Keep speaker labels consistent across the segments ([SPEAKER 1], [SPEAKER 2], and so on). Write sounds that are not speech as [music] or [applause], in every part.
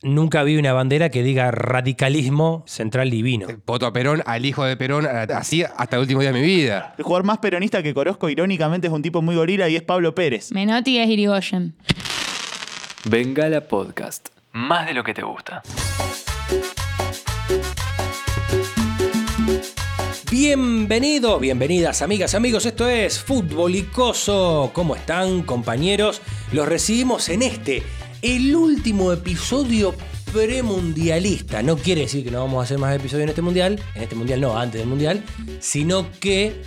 [SPEAKER 1] Nunca vi una bandera que diga radicalismo central divino.
[SPEAKER 2] Voto a Perón, al hijo de Perón, así hasta el último día de mi vida.
[SPEAKER 3] El jugador más peronista que conozco, irónicamente, es un tipo muy gorila y es Pablo Pérez.
[SPEAKER 4] Menotti es Irigoyen.
[SPEAKER 5] Bengala Podcast. Más de lo que te gusta.
[SPEAKER 1] Bienvenidos, bienvenidas amigas, amigos, esto es Fútbol Icoso. ¿Cómo están compañeros? Los recibimos en este, el último episodio premundialista. No quiere decir que no vamos a hacer más episodios en este mundial, en este mundial no, antes del mundial, sino que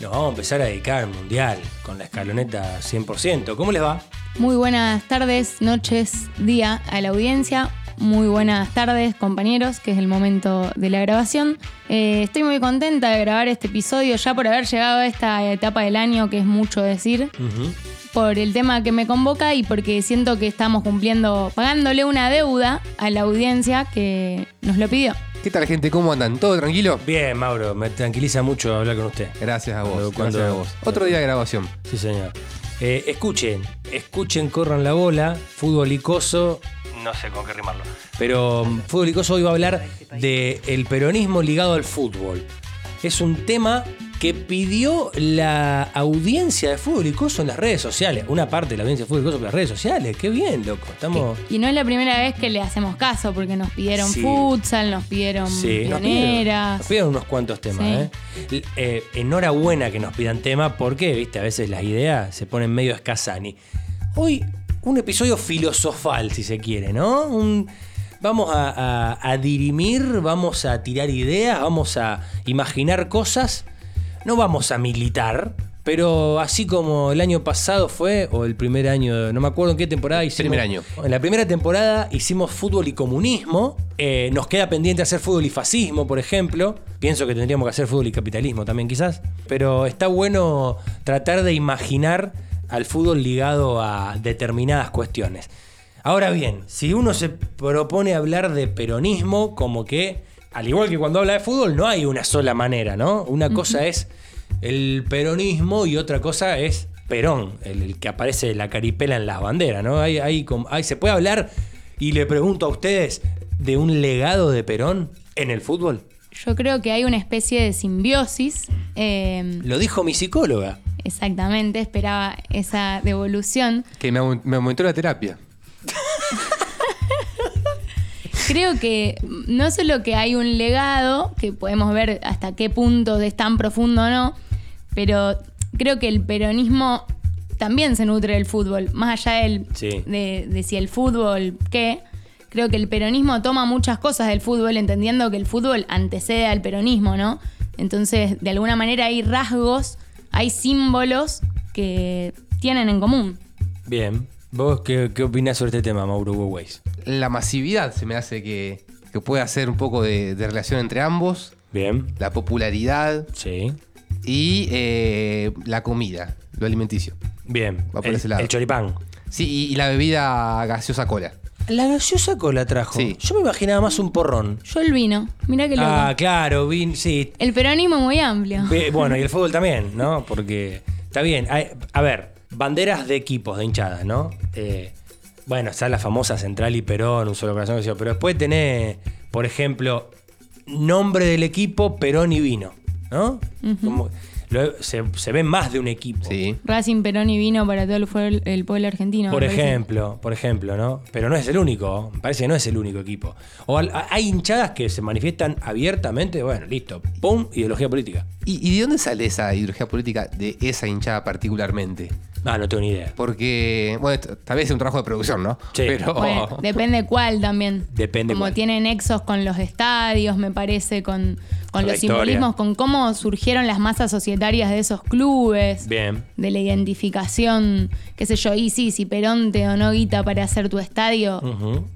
[SPEAKER 1] nos vamos a empezar a dedicar al mundial con la escaloneta 100%. ¿Cómo les va?
[SPEAKER 4] Muy buenas tardes, noches, día a la audiencia. Muy buenas tardes, compañeros, que es el momento de la grabación. Eh, estoy muy contenta de grabar este episodio ya por haber llegado a esta etapa del año, que es mucho decir, por el tema que me convoca y porque siento que estamos cumpliendo, pagándole una deuda a la audiencia que nos lo pidió.
[SPEAKER 2] ¿Qué tal, gente? ¿Cómo andan? ¿Todo tranquilo?
[SPEAKER 1] Bien, Mauro, me tranquiliza mucho hablar con usted.
[SPEAKER 2] Gracias a vos.
[SPEAKER 1] Cuando- cuando-
[SPEAKER 2] gracias a vos. Otro día de grabación.
[SPEAKER 1] Sí, señor. Eh, escuchen, escuchen, corran la bola, fútbol icoso, no sé con qué rimarlo, pero mm, fútbol icoso hoy va a hablar de el peronismo ligado al fútbol. Es un tema que pidió la audiencia de fútbol icoso en las redes sociales, una parte de la audiencia de fútbol icoso en las redes sociales, qué bien, loco, estamos...
[SPEAKER 4] Y no es la primera vez que le hacemos caso, porque nos pidieron
[SPEAKER 1] Sí.
[SPEAKER 4] futsal, nos pidieron
[SPEAKER 1] Sí, nos pidieron,
[SPEAKER 4] pioneras.
[SPEAKER 1] nos pidieron unos cuantos temas.
[SPEAKER 4] Sí.
[SPEAKER 1] ¿eh? Eh, enhorabuena que nos pidan temas porque, viste, a veces las ideas se ponen medio escasani. Hoy, un episodio filosofal, si se quiere, ¿no? Un- vamos a, a- a dirimir, vamos a tirar ideas, vamos a imaginar cosas. No vamos a militar. Pero así como el año pasado fue, o el primer año, no me acuerdo en qué temporada hicimos.
[SPEAKER 2] Primer año.
[SPEAKER 1] En la primera temporada hicimos fútbol y comunismo. Eh, nos queda pendiente hacer fútbol y fascismo, por ejemplo. Pienso que tendríamos que hacer fútbol y capitalismo también, quizás. Pero está bueno tratar de imaginar al fútbol ligado a determinadas cuestiones. Ahora bien, si uno se propone hablar de peronismo, como que, al igual que cuando habla de fútbol, no hay una sola manera, ¿no? Una cosa es el peronismo y otra cosa es Perón, el, el que aparece la caripela en las banderas, ¿no? Hay, hay, ¿Se puede hablar, y le pregunto a ustedes, de un legado de Perón en el fútbol?
[SPEAKER 4] Yo creo que hay una especie de simbiosis. eh,
[SPEAKER 1] Lo dijo mi psicóloga.
[SPEAKER 4] exactamente, esperaba esa devolución.
[SPEAKER 2] Que me aumentó la terapia.
[SPEAKER 4] Creo que no solo que hay un legado, que podemos ver hasta qué punto es tan profundo o no, pero creo que el peronismo también se nutre del fútbol. Más allá del,
[SPEAKER 1] Sí.
[SPEAKER 4] de, de si el fútbol qué, creo que el peronismo toma muchas cosas del fútbol, entendiendo que el fútbol antecede al peronismo, ¿no? Entonces, de alguna manera hay rasgos, hay símbolos que tienen en común.
[SPEAKER 1] Bien. ¿Vos qué, qué opinás sobre este tema, Mauro Hugo Weiss?
[SPEAKER 2] La masividad se me hace que, que puede hacer un poco de, de relación entre ambos.
[SPEAKER 1] Bien.
[SPEAKER 2] La popularidad
[SPEAKER 1] Sí.
[SPEAKER 2] y eh, la comida, lo alimenticio.
[SPEAKER 1] Bien.
[SPEAKER 2] Va por
[SPEAKER 1] el,
[SPEAKER 2] ese lado.
[SPEAKER 1] el choripán.
[SPEAKER 2] Sí, y, y la bebida gaseosa cola.
[SPEAKER 1] La gaseosa cola trajo.
[SPEAKER 2] Sí.
[SPEAKER 1] Yo me imaginaba más un porrón.
[SPEAKER 4] Yo el vino, mira qué loco.
[SPEAKER 1] Ah, claro, vin, sí.
[SPEAKER 4] El peronismo muy amplio.
[SPEAKER 1] Bueno, y el fútbol también, ¿no? Porque está bien. hay- a ver, banderas de equipos, de hinchadas, ¿no? Eh, bueno, está la famosa Central y Perón, un solo corazón, qué sé yo, pero después tenés, por ejemplo, nombre del equipo, Perón y vino, ¿no? Como- lo- se, se ve más de un equipo.
[SPEAKER 2] Sí.
[SPEAKER 4] Racing, Perón y vino para todo el, pueblo argentino.
[SPEAKER 1] Por
[SPEAKER 4] parece.
[SPEAKER 1] ejemplo, por ejemplo, ¿no? Pero no es el único, me parece que no es el único equipo. O al- hay hinchadas que se manifiestan abiertamente, bueno, listo, pum, ideología política.
[SPEAKER 2] ¿Y, y de dónde sale esa ideología política de esa hinchada particularmente?
[SPEAKER 1] Ah, no tengo ni idea.
[SPEAKER 2] Porque, bueno, tal vez es un trabajo de producción, ¿no?
[SPEAKER 1] Sí.
[SPEAKER 2] Pero.
[SPEAKER 4] Bueno, depende cuál también.
[SPEAKER 1] Depende
[SPEAKER 4] Como
[SPEAKER 1] cuál.
[SPEAKER 4] tiene nexos con los estadios, me parece, con, con los
[SPEAKER 1] historia.
[SPEAKER 4] simbolismos, con cómo surgieron las masas societarias de esos clubes.
[SPEAKER 1] Bien.
[SPEAKER 4] De la identificación, qué sé yo, y sí, si Perón te donó guita para hacer tu estadio,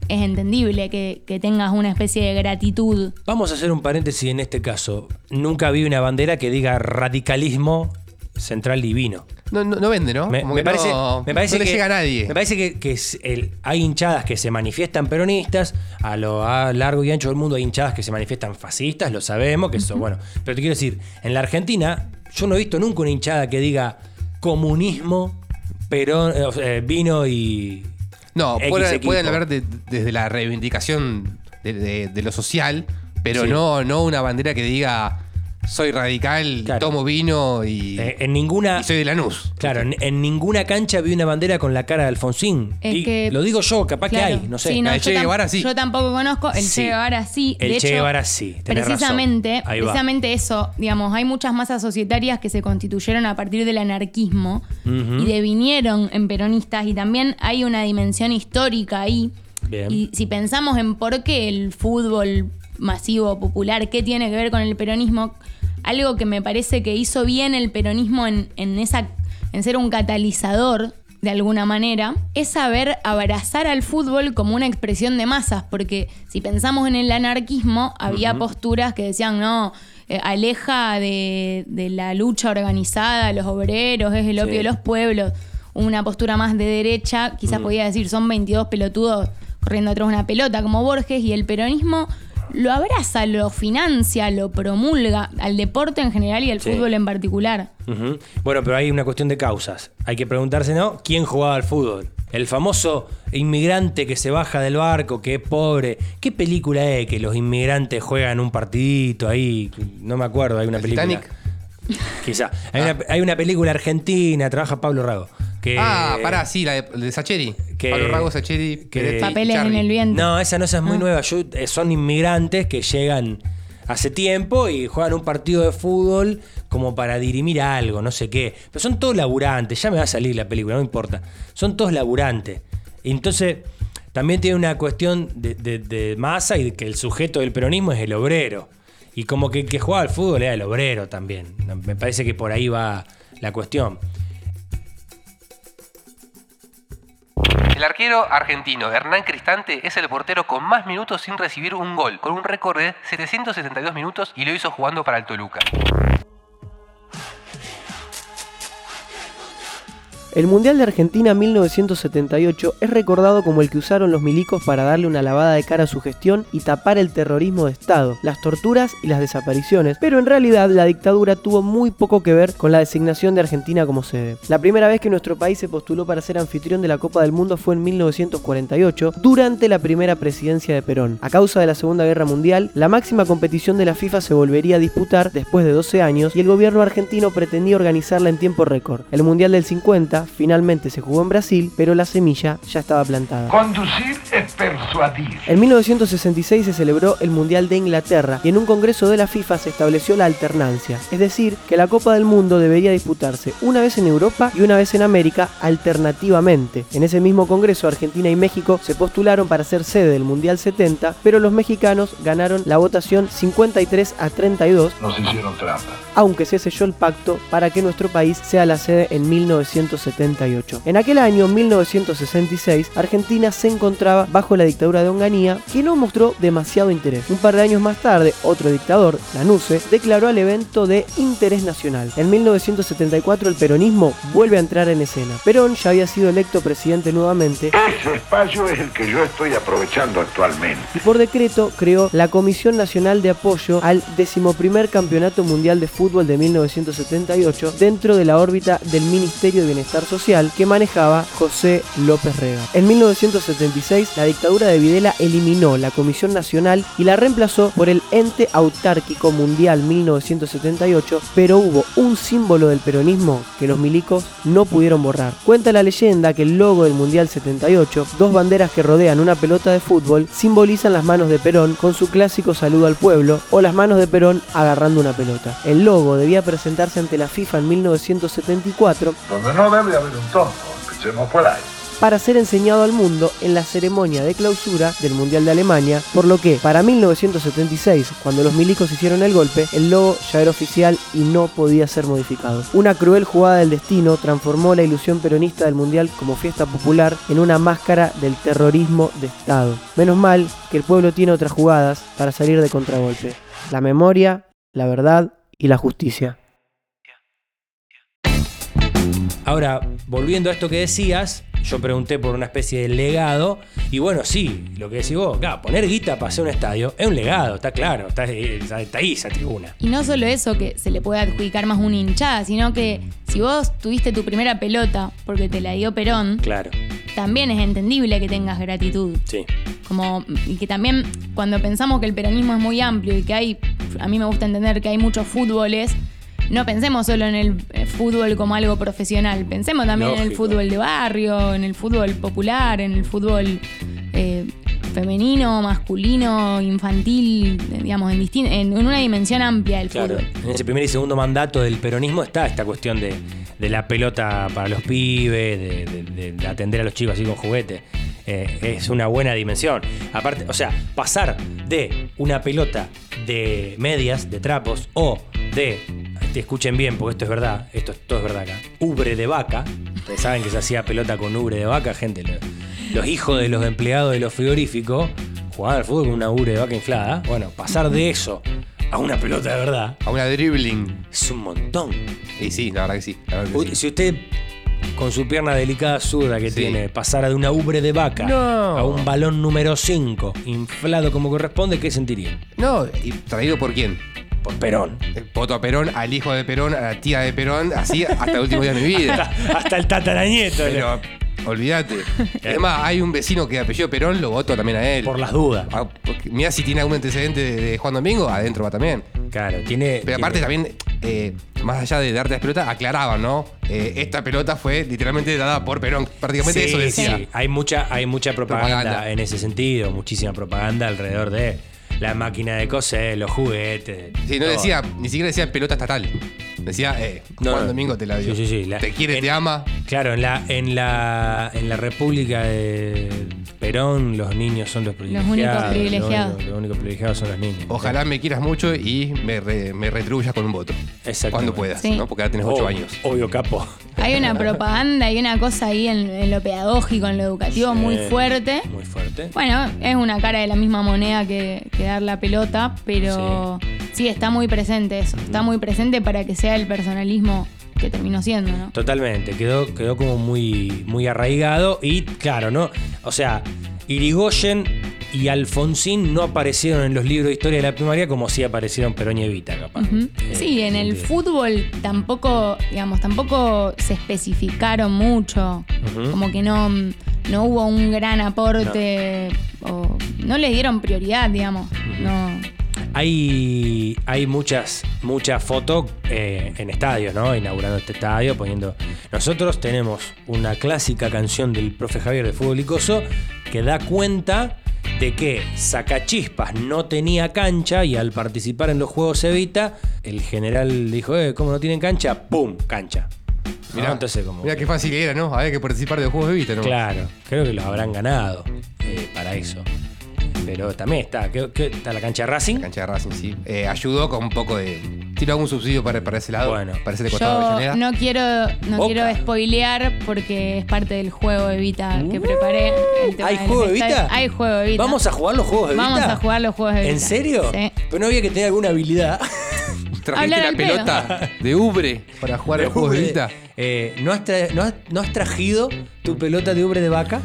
[SPEAKER 4] es entendible que, que tengas una especie de gratitud.
[SPEAKER 1] Vamos a hacer un paréntesis en este caso. Nunca vi una bandera que diga radicalismo central divino.
[SPEAKER 2] No, no, no vende, ¿no?
[SPEAKER 1] Me, parece,
[SPEAKER 2] no,
[SPEAKER 1] me parece
[SPEAKER 2] no le
[SPEAKER 1] que,
[SPEAKER 2] llega a nadie.
[SPEAKER 1] Me parece que, que es el- hay hinchadas que se manifiestan peronistas, a lo a largo y ancho del mundo hay hinchadas que se manifiestan fascistas, lo sabemos, que eso, bueno. Pero te quiero decir, en la Argentina, yo no he visto nunca una hinchada que diga comunismo, Perón, eh, vino y,
[SPEAKER 2] No, pueden, pueden de- desde la reivindicación de, de- de lo social, pero
[SPEAKER 1] Sí.
[SPEAKER 2] no, no una bandera que diga soy radical,
[SPEAKER 1] Claro.
[SPEAKER 2] tomo vino y,
[SPEAKER 1] Eh, en ninguna.
[SPEAKER 2] y soy de Lanús.
[SPEAKER 1] Claro, en, en ninguna cancha vi una bandera con la cara de Alfonsín.
[SPEAKER 4] Es
[SPEAKER 1] Y
[SPEAKER 4] que-
[SPEAKER 1] lo digo yo, capaz
[SPEAKER 4] Claro.
[SPEAKER 1] que hay, no sé.
[SPEAKER 4] Sí, no,
[SPEAKER 2] La de
[SPEAKER 4] yo
[SPEAKER 2] Che Guevara sí.
[SPEAKER 4] Yo tampoco conozco. El
[SPEAKER 1] Sí.
[SPEAKER 4] Che Guevara sí.
[SPEAKER 1] El
[SPEAKER 4] de
[SPEAKER 1] Che Guevara sí, tenés
[SPEAKER 4] Precisamente,
[SPEAKER 1] razón.
[SPEAKER 4] Precisamente eso. Digamos, hay muchas masas societarias que se constituyeron a partir del anarquismo y devinieron en peronistas. Y también hay una dimensión histórica ahí.
[SPEAKER 1] Bien.
[SPEAKER 4] Y si pensamos en por qué el fútbol masivo, popular, qué tiene que ver con el peronismo, algo que me parece que hizo bien el peronismo en, en esa, en ser un catalizador de alguna manera, es saber abrazar al fútbol como una expresión de masas, porque si pensamos en el anarquismo, había posturas que decían, no, eh, aleja de, de la lucha organizada a los obreros, es el opio
[SPEAKER 1] Sí.
[SPEAKER 4] de los pueblos, una postura más de derecha, quizás podía decir, son 22 pelotudos corriendo atrás de una pelota, como Borges, y el peronismo lo abraza, lo financia, lo promulga al deporte en general y al
[SPEAKER 1] Sí.
[SPEAKER 4] fútbol en particular.
[SPEAKER 1] Bueno, pero hay una cuestión de causas. Hay que preguntarse, ¿no? ¿Quién jugaba al fútbol? El famoso inmigrante que se baja del barco, que es pobre. ¿Qué película es que los inmigrantes juegan un partidito ahí? No me acuerdo, hay una
[SPEAKER 2] ¿El
[SPEAKER 1] película.
[SPEAKER 2] Titanic? [laughs]
[SPEAKER 1] Quizá. Hay, una, hay una película argentina, trabaja Pablo Rago. Que,
[SPEAKER 2] ah, pará, sí, la de, de Sacheri.
[SPEAKER 1] que-
[SPEAKER 2] Pablo Rago, Sacheri,
[SPEAKER 1] que-
[SPEAKER 2] Peretti,
[SPEAKER 4] Papeles en el viento.
[SPEAKER 1] No, esa no esa es muy
[SPEAKER 4] Ah.
[SPEAKER 1] nueva. Yo- eh, son inmigrantes que llegan hace tiempo y juegan un partido de fútbol como para dirimir algo, no sé qué. Pero son todos laburantes, ya me va a salir la película, no importa. Son todos laburantes. Y entonces también tiene una cuestión de, de- de masa y de que el sujeto del peronismo es el obrero. Y como que el que juega al fútbol era el obrero también. Me parece que por ahí va la cuestión.
[SPEAKER 2] El arquero argentino Hernán Cristante es el portero con más minutos sin recibir un gol, con un récord de 772 minutos y lo hizo jugando para el Toluca.
[SPEAKER 6] El Mundial de Argentina 1978 es recordado como el que usaron los milicos para darle una lavada de cara a su gestión y tapar el terrorismo de Estado, las torturas y las desapariciones, pero en realidad la dictadura tuvo muy poco que ver con la designación de Argentina como sede. La primera vez que nuestro país se postuló para ser anfitrión de la Copa del Mundo fue en 1948, durante la primera presidencia de Perón. A causa de la Segunda Guerra Mundial, la máxima competición de la FIFA se volvería a disputar después de 12 años y el gobierno argentino pretendía organizarla en tiempo récord. El Mundial del 50 finalmente se jugó en Brasil, pero la semilla ya estaba plantada.
[SPEAKER 7] Conducir es persuadir.
[SPEAKER 6] En 1966 se celebró el Mundial de Inglaterra y en un congreso de la FIFA se estableció la alternancia, es decir, que la Copa del Mundo debería disputarse una vez en Europa y una vez en América alternativamente. En ese mismo congreso Argentina y México se postularon para ser sede del Mundial 70, pero los mexicanos ganaron la votación 53 a 32
[SPEAKER 7] Nos hicieron trampa.
[SPEAKER 6] aunque se selló el pacto para que nuestro país sea la sede en 1978. En aquel año, 1966, Argentina se encontraba bajo la dictadura de Onganía, que no mostró demasiado interés. Un par de años más tarde, otro dictador, Lanusse, declaró el evento de interés nacional. En 1974 el peronismo vuelve a entrar en escena. Perón ya había sido electo presidente nuevamente
[SPEAKER 7] Ese espacio es el que yo estoy aprovechando actualmente.
[SPEAKER 6] y por decreto creó la Comisión Nacional de Apoyo al decimoprimer Campeonato Mundial de Fútbol de 1978 dentro de la órbita del Ministerio de Bienestar Social que manejaba José López Rega. En 1976 la dictadura de Videla eliminó la Comisión Nacional y la reemplazó por el Ente Autárquico Mundial 1978, pero hubo un símbolo del peronismo que los milicos no pudieron borrar. Cuenta la leyenda que el logo del Mundial 78, dos banderas que rodean una pelota de fútbol, simbolizan las manos de Perón con su clásico saludo al pueblo o las manos de Perón agarrando una pelota. El logo debía presentarse ante la FIFA en 1974
[SPEAKER 7] Donde no
[SPEAKER 6] para ser enseñado al mundo en la ceremonia de clausura del Mundial de Alemania, por lo que para 1976, cuando los milicos hicieron el golpe, el logo ya era oficial y no podía ser modificado. Una cruel jugada del destino transformó la ilusión peronista del Mundial como fiesta popular en una máscara del terrorismo de Estado. Menos mal que el pueblo tiene otras jugadas para salir de contragolpe. La memoria, la verdad y la justicia.
[SPEAKER 1] Ahora, volviendo a esto que decías, yo pregunté por una especie de legado. Y bueno, sí, lo que decís vos, poner guita para hacer un estadio es un legado, está claro, está, está ahí esa tribuna.
[SPEAKER 4] Y no solo eso, que se le puede adjudicar más una hinchada, sino que si vos tuviste tu primera pelota porque te la dio Perón,
[SPEAKER 1] Claro,
[SPEAKER 4] también es entendible que tengas gratitud.
[SPEAKER 1] sí.
[SPEAKER 4] Como, y que también cuando pensamos que el peronismo es muy amplio y que hay, a mí me gusta entender que hay muchos fútboles, no pensemos solo en el eh, fútbol como algo profesional, pensemos también en el fútbol de barrio, en el fútbol popular, en el fútbol eh, femenino, masculino, infantil, digamos, en, en una dimensión amplia del
[SPEAKER 1] Claro,
[SPEAKER 4] fútbol.
[SPEAKER 1] en ese primer y segundo mandato del peronismo está esta cuestión de, de la pelota para los pibes, de, de- de atender a los chicos así con juguetes. Eh, es una buena dimensión. Aparte, o sea, pasar de una pelota de medias, de trapos, o de, te escuchen bien, porque esto es verdad, esto es, todo es verdad acá, ubre de vaca. Ustedes saben que se hacía pelota con ubre de vaca, gente. Lo- los hijos de los empleados de los frigoríficos jugaban al fútbol con una ubre de vaca inflada. Bueno, pasar de eso a una pelota de verdad
[SPEAKER 2] A una dribbling.
[SPEAKER 1] es un montón.
[SPEAKER 2] Y sí, la verdad que sí. la verdad que
[SPEAKER 1] Uy,
[SPEAKER 2] sí.
[SPEAKER 1] Si usted, con su pierna delicada zurda que
[SPEAKER 2] Sí.
[SPEAKER 1] tiene, pasara de una ubre de vaca
[SPEAKER 2] No.
[SPEAKER 1] a un balón número 5, inflado como corresponde, ¿qué sentiría?
[SPEAKER 2] No, ¿y traído por quién?
[SPEAKER 1] Por Perón.
[SPEAKER 2] El voto a Perón, al hijo de Perón, a la tía de Perón, así hasta el último día de mi vida. [laughs]
[SPEAKER 1] Hasta el tataranieto.
[SPEAKER 2] Pero olvídate. Además, hay un vecino que apellido Perón, lo voto también a él.
[SPEAKER 1] Por las dudas.
[SPEAKER 2] Ah, porque Mira si tiene algún antecedente de, de Juan Domingo, adentro va también.
[SPEAKER 1] Claro, tiene.
[SPEAKER 2] Pero aparte
[SPEAKER 1] tiene-
[SPEAKER 2] también, eh, más allá de darte las pelotas, aclaraban, ¿no? Eh, esta pelota fue literalmente dada por Perón. Prácticamente eso decía.
[SPEAKER 1] sí. Hay mucha, hay mucha propaganda,
[SPEAKER 2] Propaganda.
[SPEAKER 1] en ese sentido, muchísima propaganda alrededor de la máquina de coser, los juguetes.
[SPEAKER 2] Sí, no
[SPEAKER 1] todo.
[SPEAKER 2] decía, ni siquiera decía pelota estatal. Decía, eh,
[SPEAKER 1] No,
[SPEAKER 2] Juan
[SPEAKER 1] no.
[SPEAKER 2] Domingo te la dio.
[SPEAKER 1] Sí, sí, sí, la-
[SPEAKER 2] te quiere,
[SPEAKER 1] en-
[SPEAKER 2] te ama.
[SPEAKER 1] Claro, en la, en la, en la República de Perón, los niños son los privilegiados.
[SPEAKER 4] únicos privilegiados.
[SPEAKER 1] Los únicos, los únicos privilegiados son los niños.
[SPEAKER 2] Ojalá me quieras mucho y me, re- me retribuyas con un voto.
[SPEAKER 1] Exactamente.
[SPEAKER 2] Cuando puedas,
[SPEAKER 4] Sí.
[SPEAKER 2] ¿no? Porque ahora tenés 8
[SPEAKER 1] Obvio,
[SPEAKER 2] años.
[SPEAKER 1] Obvio, capo.
[SPEAKER 4] Hay una propaganda y una cosa ahí en, en lo pedagógico, en lo educativo muy fuerte.
[SPEAKER 1] Muy fuerte.
[SPEAKER 4] Bueno, es una cara de la misma moneda que, que dar la pelota, pero sí. Está muy presente eso. Está muy presente para que sea el personalismo que terminó siendo, ¿no?
[SPEAKER 1] Totalmente, quedó, quedó como muy, muy arraigado y claro, ¿no? O sea, Irigoyen y Alfonsín no aparecieron en los libros de historia de la primaria como sí aparecieron Perón y Evita, capaz. Eh,
[SPEAKER 4] Sí, en el
[SPEAKER 1] sentido.
[SPEAKER 4] fútbol tampoco, digamos, tampoco se especificaron mucho. Como que no, no hubo un gran aporte o no le dieron prioridad, digamos. No.
[SPEAKER 1] Hay, hay muchas, muchas fotos eh, en estadios, ¿no? Inaugurando este estadio, poniendo. Nosotros tenemos una clásica canción del profe Javier de Fútbol Icoso que da cuenta de que Sacachispas no tenía cancha y al participar en los Juegos Evita, el general dijo, eh, ¿cómo no tienen cancha? ¡Pum! Cancha.
[SPEAKER 2] Mirá,
[SPEAKER 1] ¿No? Entonces, como.
[SPEAKER 2] mirá qué fácil que era, ¿no? Había que participar de juegos de vista, ¿no?
[SPEAKER 1] Claro, creo que los habrán ganado eh, para eso. Pero también está, ¿qué- qué? está la cancha de Racing.
[SPEAKER 2] Cancha de Racing, sí. Eh, ayudó con un poco de. Tiró algún subsidio para, para ese lado.
[SPEAKER 1] Bueno.
[SPEAKER 2] Para ese costado de
[SPEAKER 4] Yo
[SPEAKER 2] Avellaneda.
[SPEAKER 4] no quiero, no quiero spoilear porque es parte del juego Evita que preparé. el tema
[SPEAKER 1] ¿Hay juego de
[SPEAKER 4] estadio.
[SPEAKER 1] Evita?
[SPEAKER 4] Hay juego de Evita.
[SPEAKER 1] ¿Vamos a jugar los juegos de Evita?
[SPEAKER 4] Vamos a jugar los juegos de Evita.
[SPEAKER 1] ¿En serio?
[SPEAKER 4] Sí.
[SPEAKER 1] Pero no había que tener alguna habilidad. [laughs]
[SPEAKER 2] Trajiste
[SPEAKER 4] Hablar
[SPEAKER 2] la
[SPEAKER 4] al pedo.
[SPEAKER 2] pelota de Ubre para jugar a los juegos de vista.
[SPEAKER 1] Eh, ¿no, has tra- no has- no has trajido tu pelota de ubre de vaca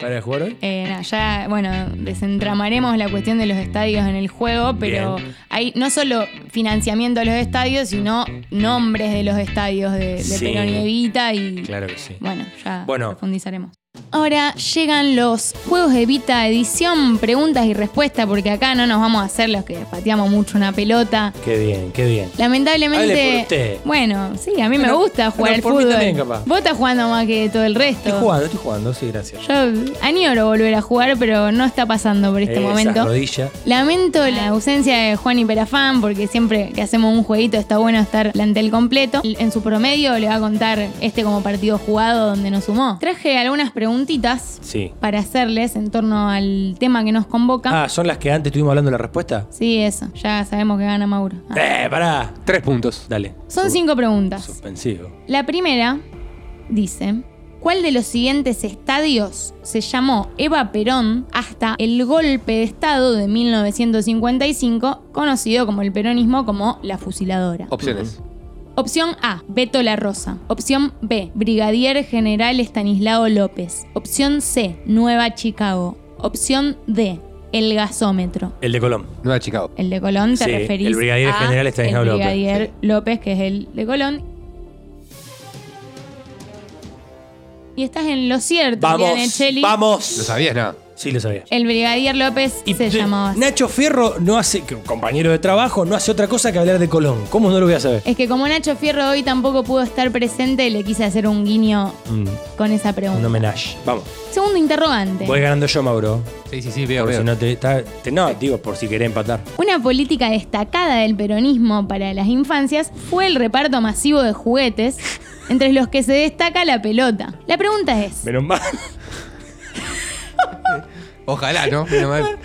[SPEAKER 1] para jugar hoy?
[SPEAKER 4] Eh, no, ya, bueno, desentramaremos la cuestión de los estadios en el juego, pero
[SPEAKER 1] Bien.
[SPEAKER 4] hay no solo financiamiento de los estadios, sino nombres de los estadios de, de
[SPEAKER 1] Sí.
[SPEAKER 4] Perón y Evita y
[SPEAKER 1] Claro que sí.
[SPEAKER 4] bueno, ya
[SPEAKER 1] Bueno.
[SPEAKER 4] profundizaremos. Ahora llegan los Juegos de Evita edición preguntas y respuestas, porque acá no nos vamos a hacer los que pateamos mucho una pelota.
[SPEAKER 1] Qué bien, qué bien.
[SPEAKER 4] Lamentablemente.
[SPEAKER 1] Hable por usted.
[SPEAKER 4] Bueno, sí, a mí me gusta jugar
[SPEAKER 1] bueno,
[SPEAKER 4] al
[SPEAKER 1] por mí
[SPEAKER 4] fútbol.
[SPEAKER 1] también, capaz.
[SPEAKER 4] Vos estás jugando más que todo el resto.
[SPEAKER 1] Estoy jugando, estoy jugando, sí, gracias.
[SPEAKER 4] Yo añoro volver a jugar, pero no está pasando por este
[SPEAKER 1] Esa
[SPEAKER 4] momento.
[SPEAKER 1] rodilla.
[SPEAKER 4] Lamento la ausencia de Juan y Perafán, porque siempre que hacemos un jueguito está bueno estar plantel completo. En su promedio le va a contar este como partido jugado donde nos sumó. Traje algunas preguntitas
[SPEAKER 1] Sí.
[SPEAKER 4] para hacerles en torno al tema que nos convoca.
[SPEAKER 1] Ah, ¿son las que antes estuvimos hablando de la respuesta?
[SPEAKER 4] Sí, eso. Ya sabemos que gana Mauro. Ah.
[SPEAKER 1] ¡Eh, pará!
[SPEAKER 2] Tres puntos.
[SPEAKER 1] Dale.
[SPEAKER 4] Son cinco preguntas.
[SPEAKER 1] Suspensivo.
[SPEAKER 4] La primera dice, ¿cuál de los siguientes estadios se llamó Eva Perón hasta el golpe de Estado de 1955, conocido como el peronismo como la fusiladora?
[SPEAKER 2] Opciones.
[SPEAKER 4] Opción A, Beto La Rosa. Opción B, Brigadier General Estanislao López. Opción C, Nueva Chicago. Opción D, El Gasómetro.
[SPEAKER 1] El de Colón.
[SPEAKER 2] Nueva Chicago.
[SPEAKER 4] El de Colón te
[SPEAKER 1] Sí,
[SPEAKER 4] referís
[SPEAKER 1] el Brigadier
[SPEAKER 4] a
[SPEAKER 1] General Estanislao
[SPEAKER 4] el
[SPEAKER 1] López,
[SPEAKER 4] Brigadier López, que es el de Colón. Y estás en lo cierto,
[SPEAKER 1] Vamos, vamos.
[SPEAKER 2] ¿Lo sabías? No.
[SPEAKER 1] Sí, lo sabía.
[SPEAKER 4] El Brigadier López
[SPEAKER 1] Y
[SPEAKER 4] se llamaba así.
[SPEAKER 1] Nacho Fierro no hace, que un compañero de trabajo, no hace otra cosa que hablar de Colón. ¿Cómo no lo voy a saber?
[SPEAKER 4] Es que como Nacho Fierro hoy tampoco pudo estar presente, le quise hacer un guiño
[SPEAKER 1] Mm,
[SPEAKER 4] con esa pregunta.
[SPEAKER 1] un homenaje. Vamos.
[SPEAKER 4] Segundo interrogante.
[SPEAKER 1] Voy ganando yo, Mauro.
[SPEAKER 2] Sí, sí, sí, veo, veo.
[SPEAKER 1] si no te, está- te- No, digo, por si querés empatar.
[SPEAKER 4] Una política destacada del peronismo para las infancias fue el reparto masivo de juguetes, entre los que se destaca la pelota. La pregunta es,
[SPEAKER 1] Menos mal.
[SPEAKER 2] Ojalá, ¿no? Mal.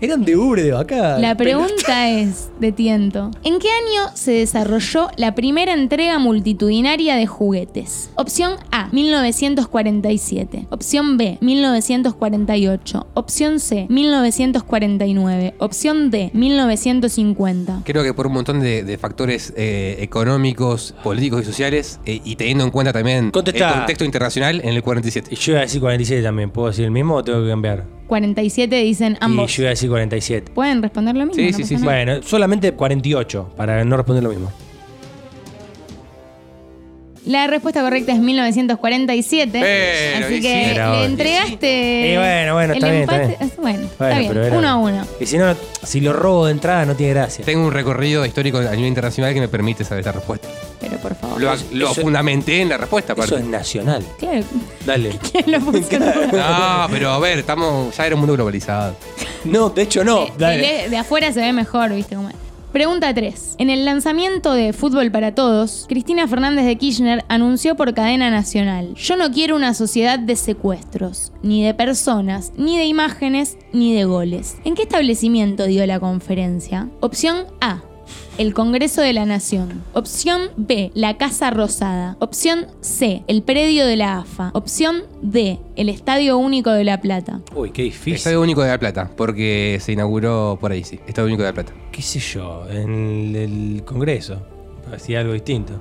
[SPEAKER 1] Eran de ubre de vaca.
[SPEAKER 4] la pregunta [laughs] es, de tiento, ¿en qué año se desarrolló la primera entrega multitudinaria de juguetes? Opción A, 1947. Opción B, 1948. Opción C, 1949. Opción D, 1950.
[SPEAKER 2] Creo que por un montón de, de factores eh, económicos, políticos y sociales, eh, y teniendo en cuenta también
[SPEAKER 1] Contestá.
[SPEAKER 2] el contexto internacional en el 47.
[SPEAKER 1] Y yo iba a decir 47 también. ¿Puedo decir el mismo o tengo que cambiar?
[SPEAKER 4] 47 dicen ambos.
[SPEAKER 1] Y yo iba a decir 47.
[SPEAKER 4] ¿Pueden responder lo mismo?
[SPEAKER 2] Sí,
[SPEAKER 4] No
[SPEAKER 2] sí, sí, sí.
[SPEAKER 1] Bueno, solamente 48, para no responder lo mismo.
[SPEAKER 4] La respuesta correcta es 1947.
[SPEAKER 2] Pero,
[SPEAKER 4] así que
[SPEAKER 2] sí.
[SPEAKER 4] Le entregaste.
[SPEAKER 1] Y bueno, bueno,
[SPEAKER 4] el
[SPEAKER 1] está bien, está
[SPEAKER 4] empate.
[SPEAKER 1] bien.
[SPEAKER 4] Bueno, está bien.
[SPEAKER 1] era-
[SPEAKER 4] Uno a uno.
[SPEAKER 1] Y si no, si lo robo de entrada no tiene gracia.
[SPEAKER 2] Tengo un recorrido histórico a nivel internacional que me permite saber esta respuesta.
[SPEAKER 4] Pero por favor.
[SPEAKER 2] Lo, lo
[SPEAKER 1] Eso-
[SPEAKER 2] fundamenté en la respuesta,
[SPEAKER 1] Eso
[SPEAKER 2] aparte.
[SPEAKER 1] es nacional.
[SPEAKER 4] Claro.
[SPEAKER 1] Dale. [laughs]
[SPEAKER 4] ¿Quién lo puso?
[SPEAKER 2] No, pero a ver, estamos. Ya era un mundo globalizado.
[SPEAKER 1] No, de hecho no.
[SPEAKER 4] Eh,
[SPEAKER 1] Dale.
[SPEAKER 4] de, de afuera se ve mejor, ¿viste cómo es? Pregunta 3. En el lanzamiento de Fútbol para Todos, Cristina Fernández de Kirchner anunció por cadena nacional, yo no quiero una sociedad de secuestros, ni de personas, ni de imágenes, ni de goles. ¿En qué establecimiento dio la conferencia? Opción A. El Congreso de la Nación. Opción B. La Casa Rosada. Opción C. El predio de la AFA. Opción D. El Estadio Único de La Plata.
[SPEAKER 1] Uy, qué difícil.
[SPEAKER 2] Estadio Único de La Plata, porque se inauguró por ahí, sí. Estadio Único de La Plata.
[SPEAKER 1] ¿Qué sé yo? En el, el Congreso. Hacía algo distinto.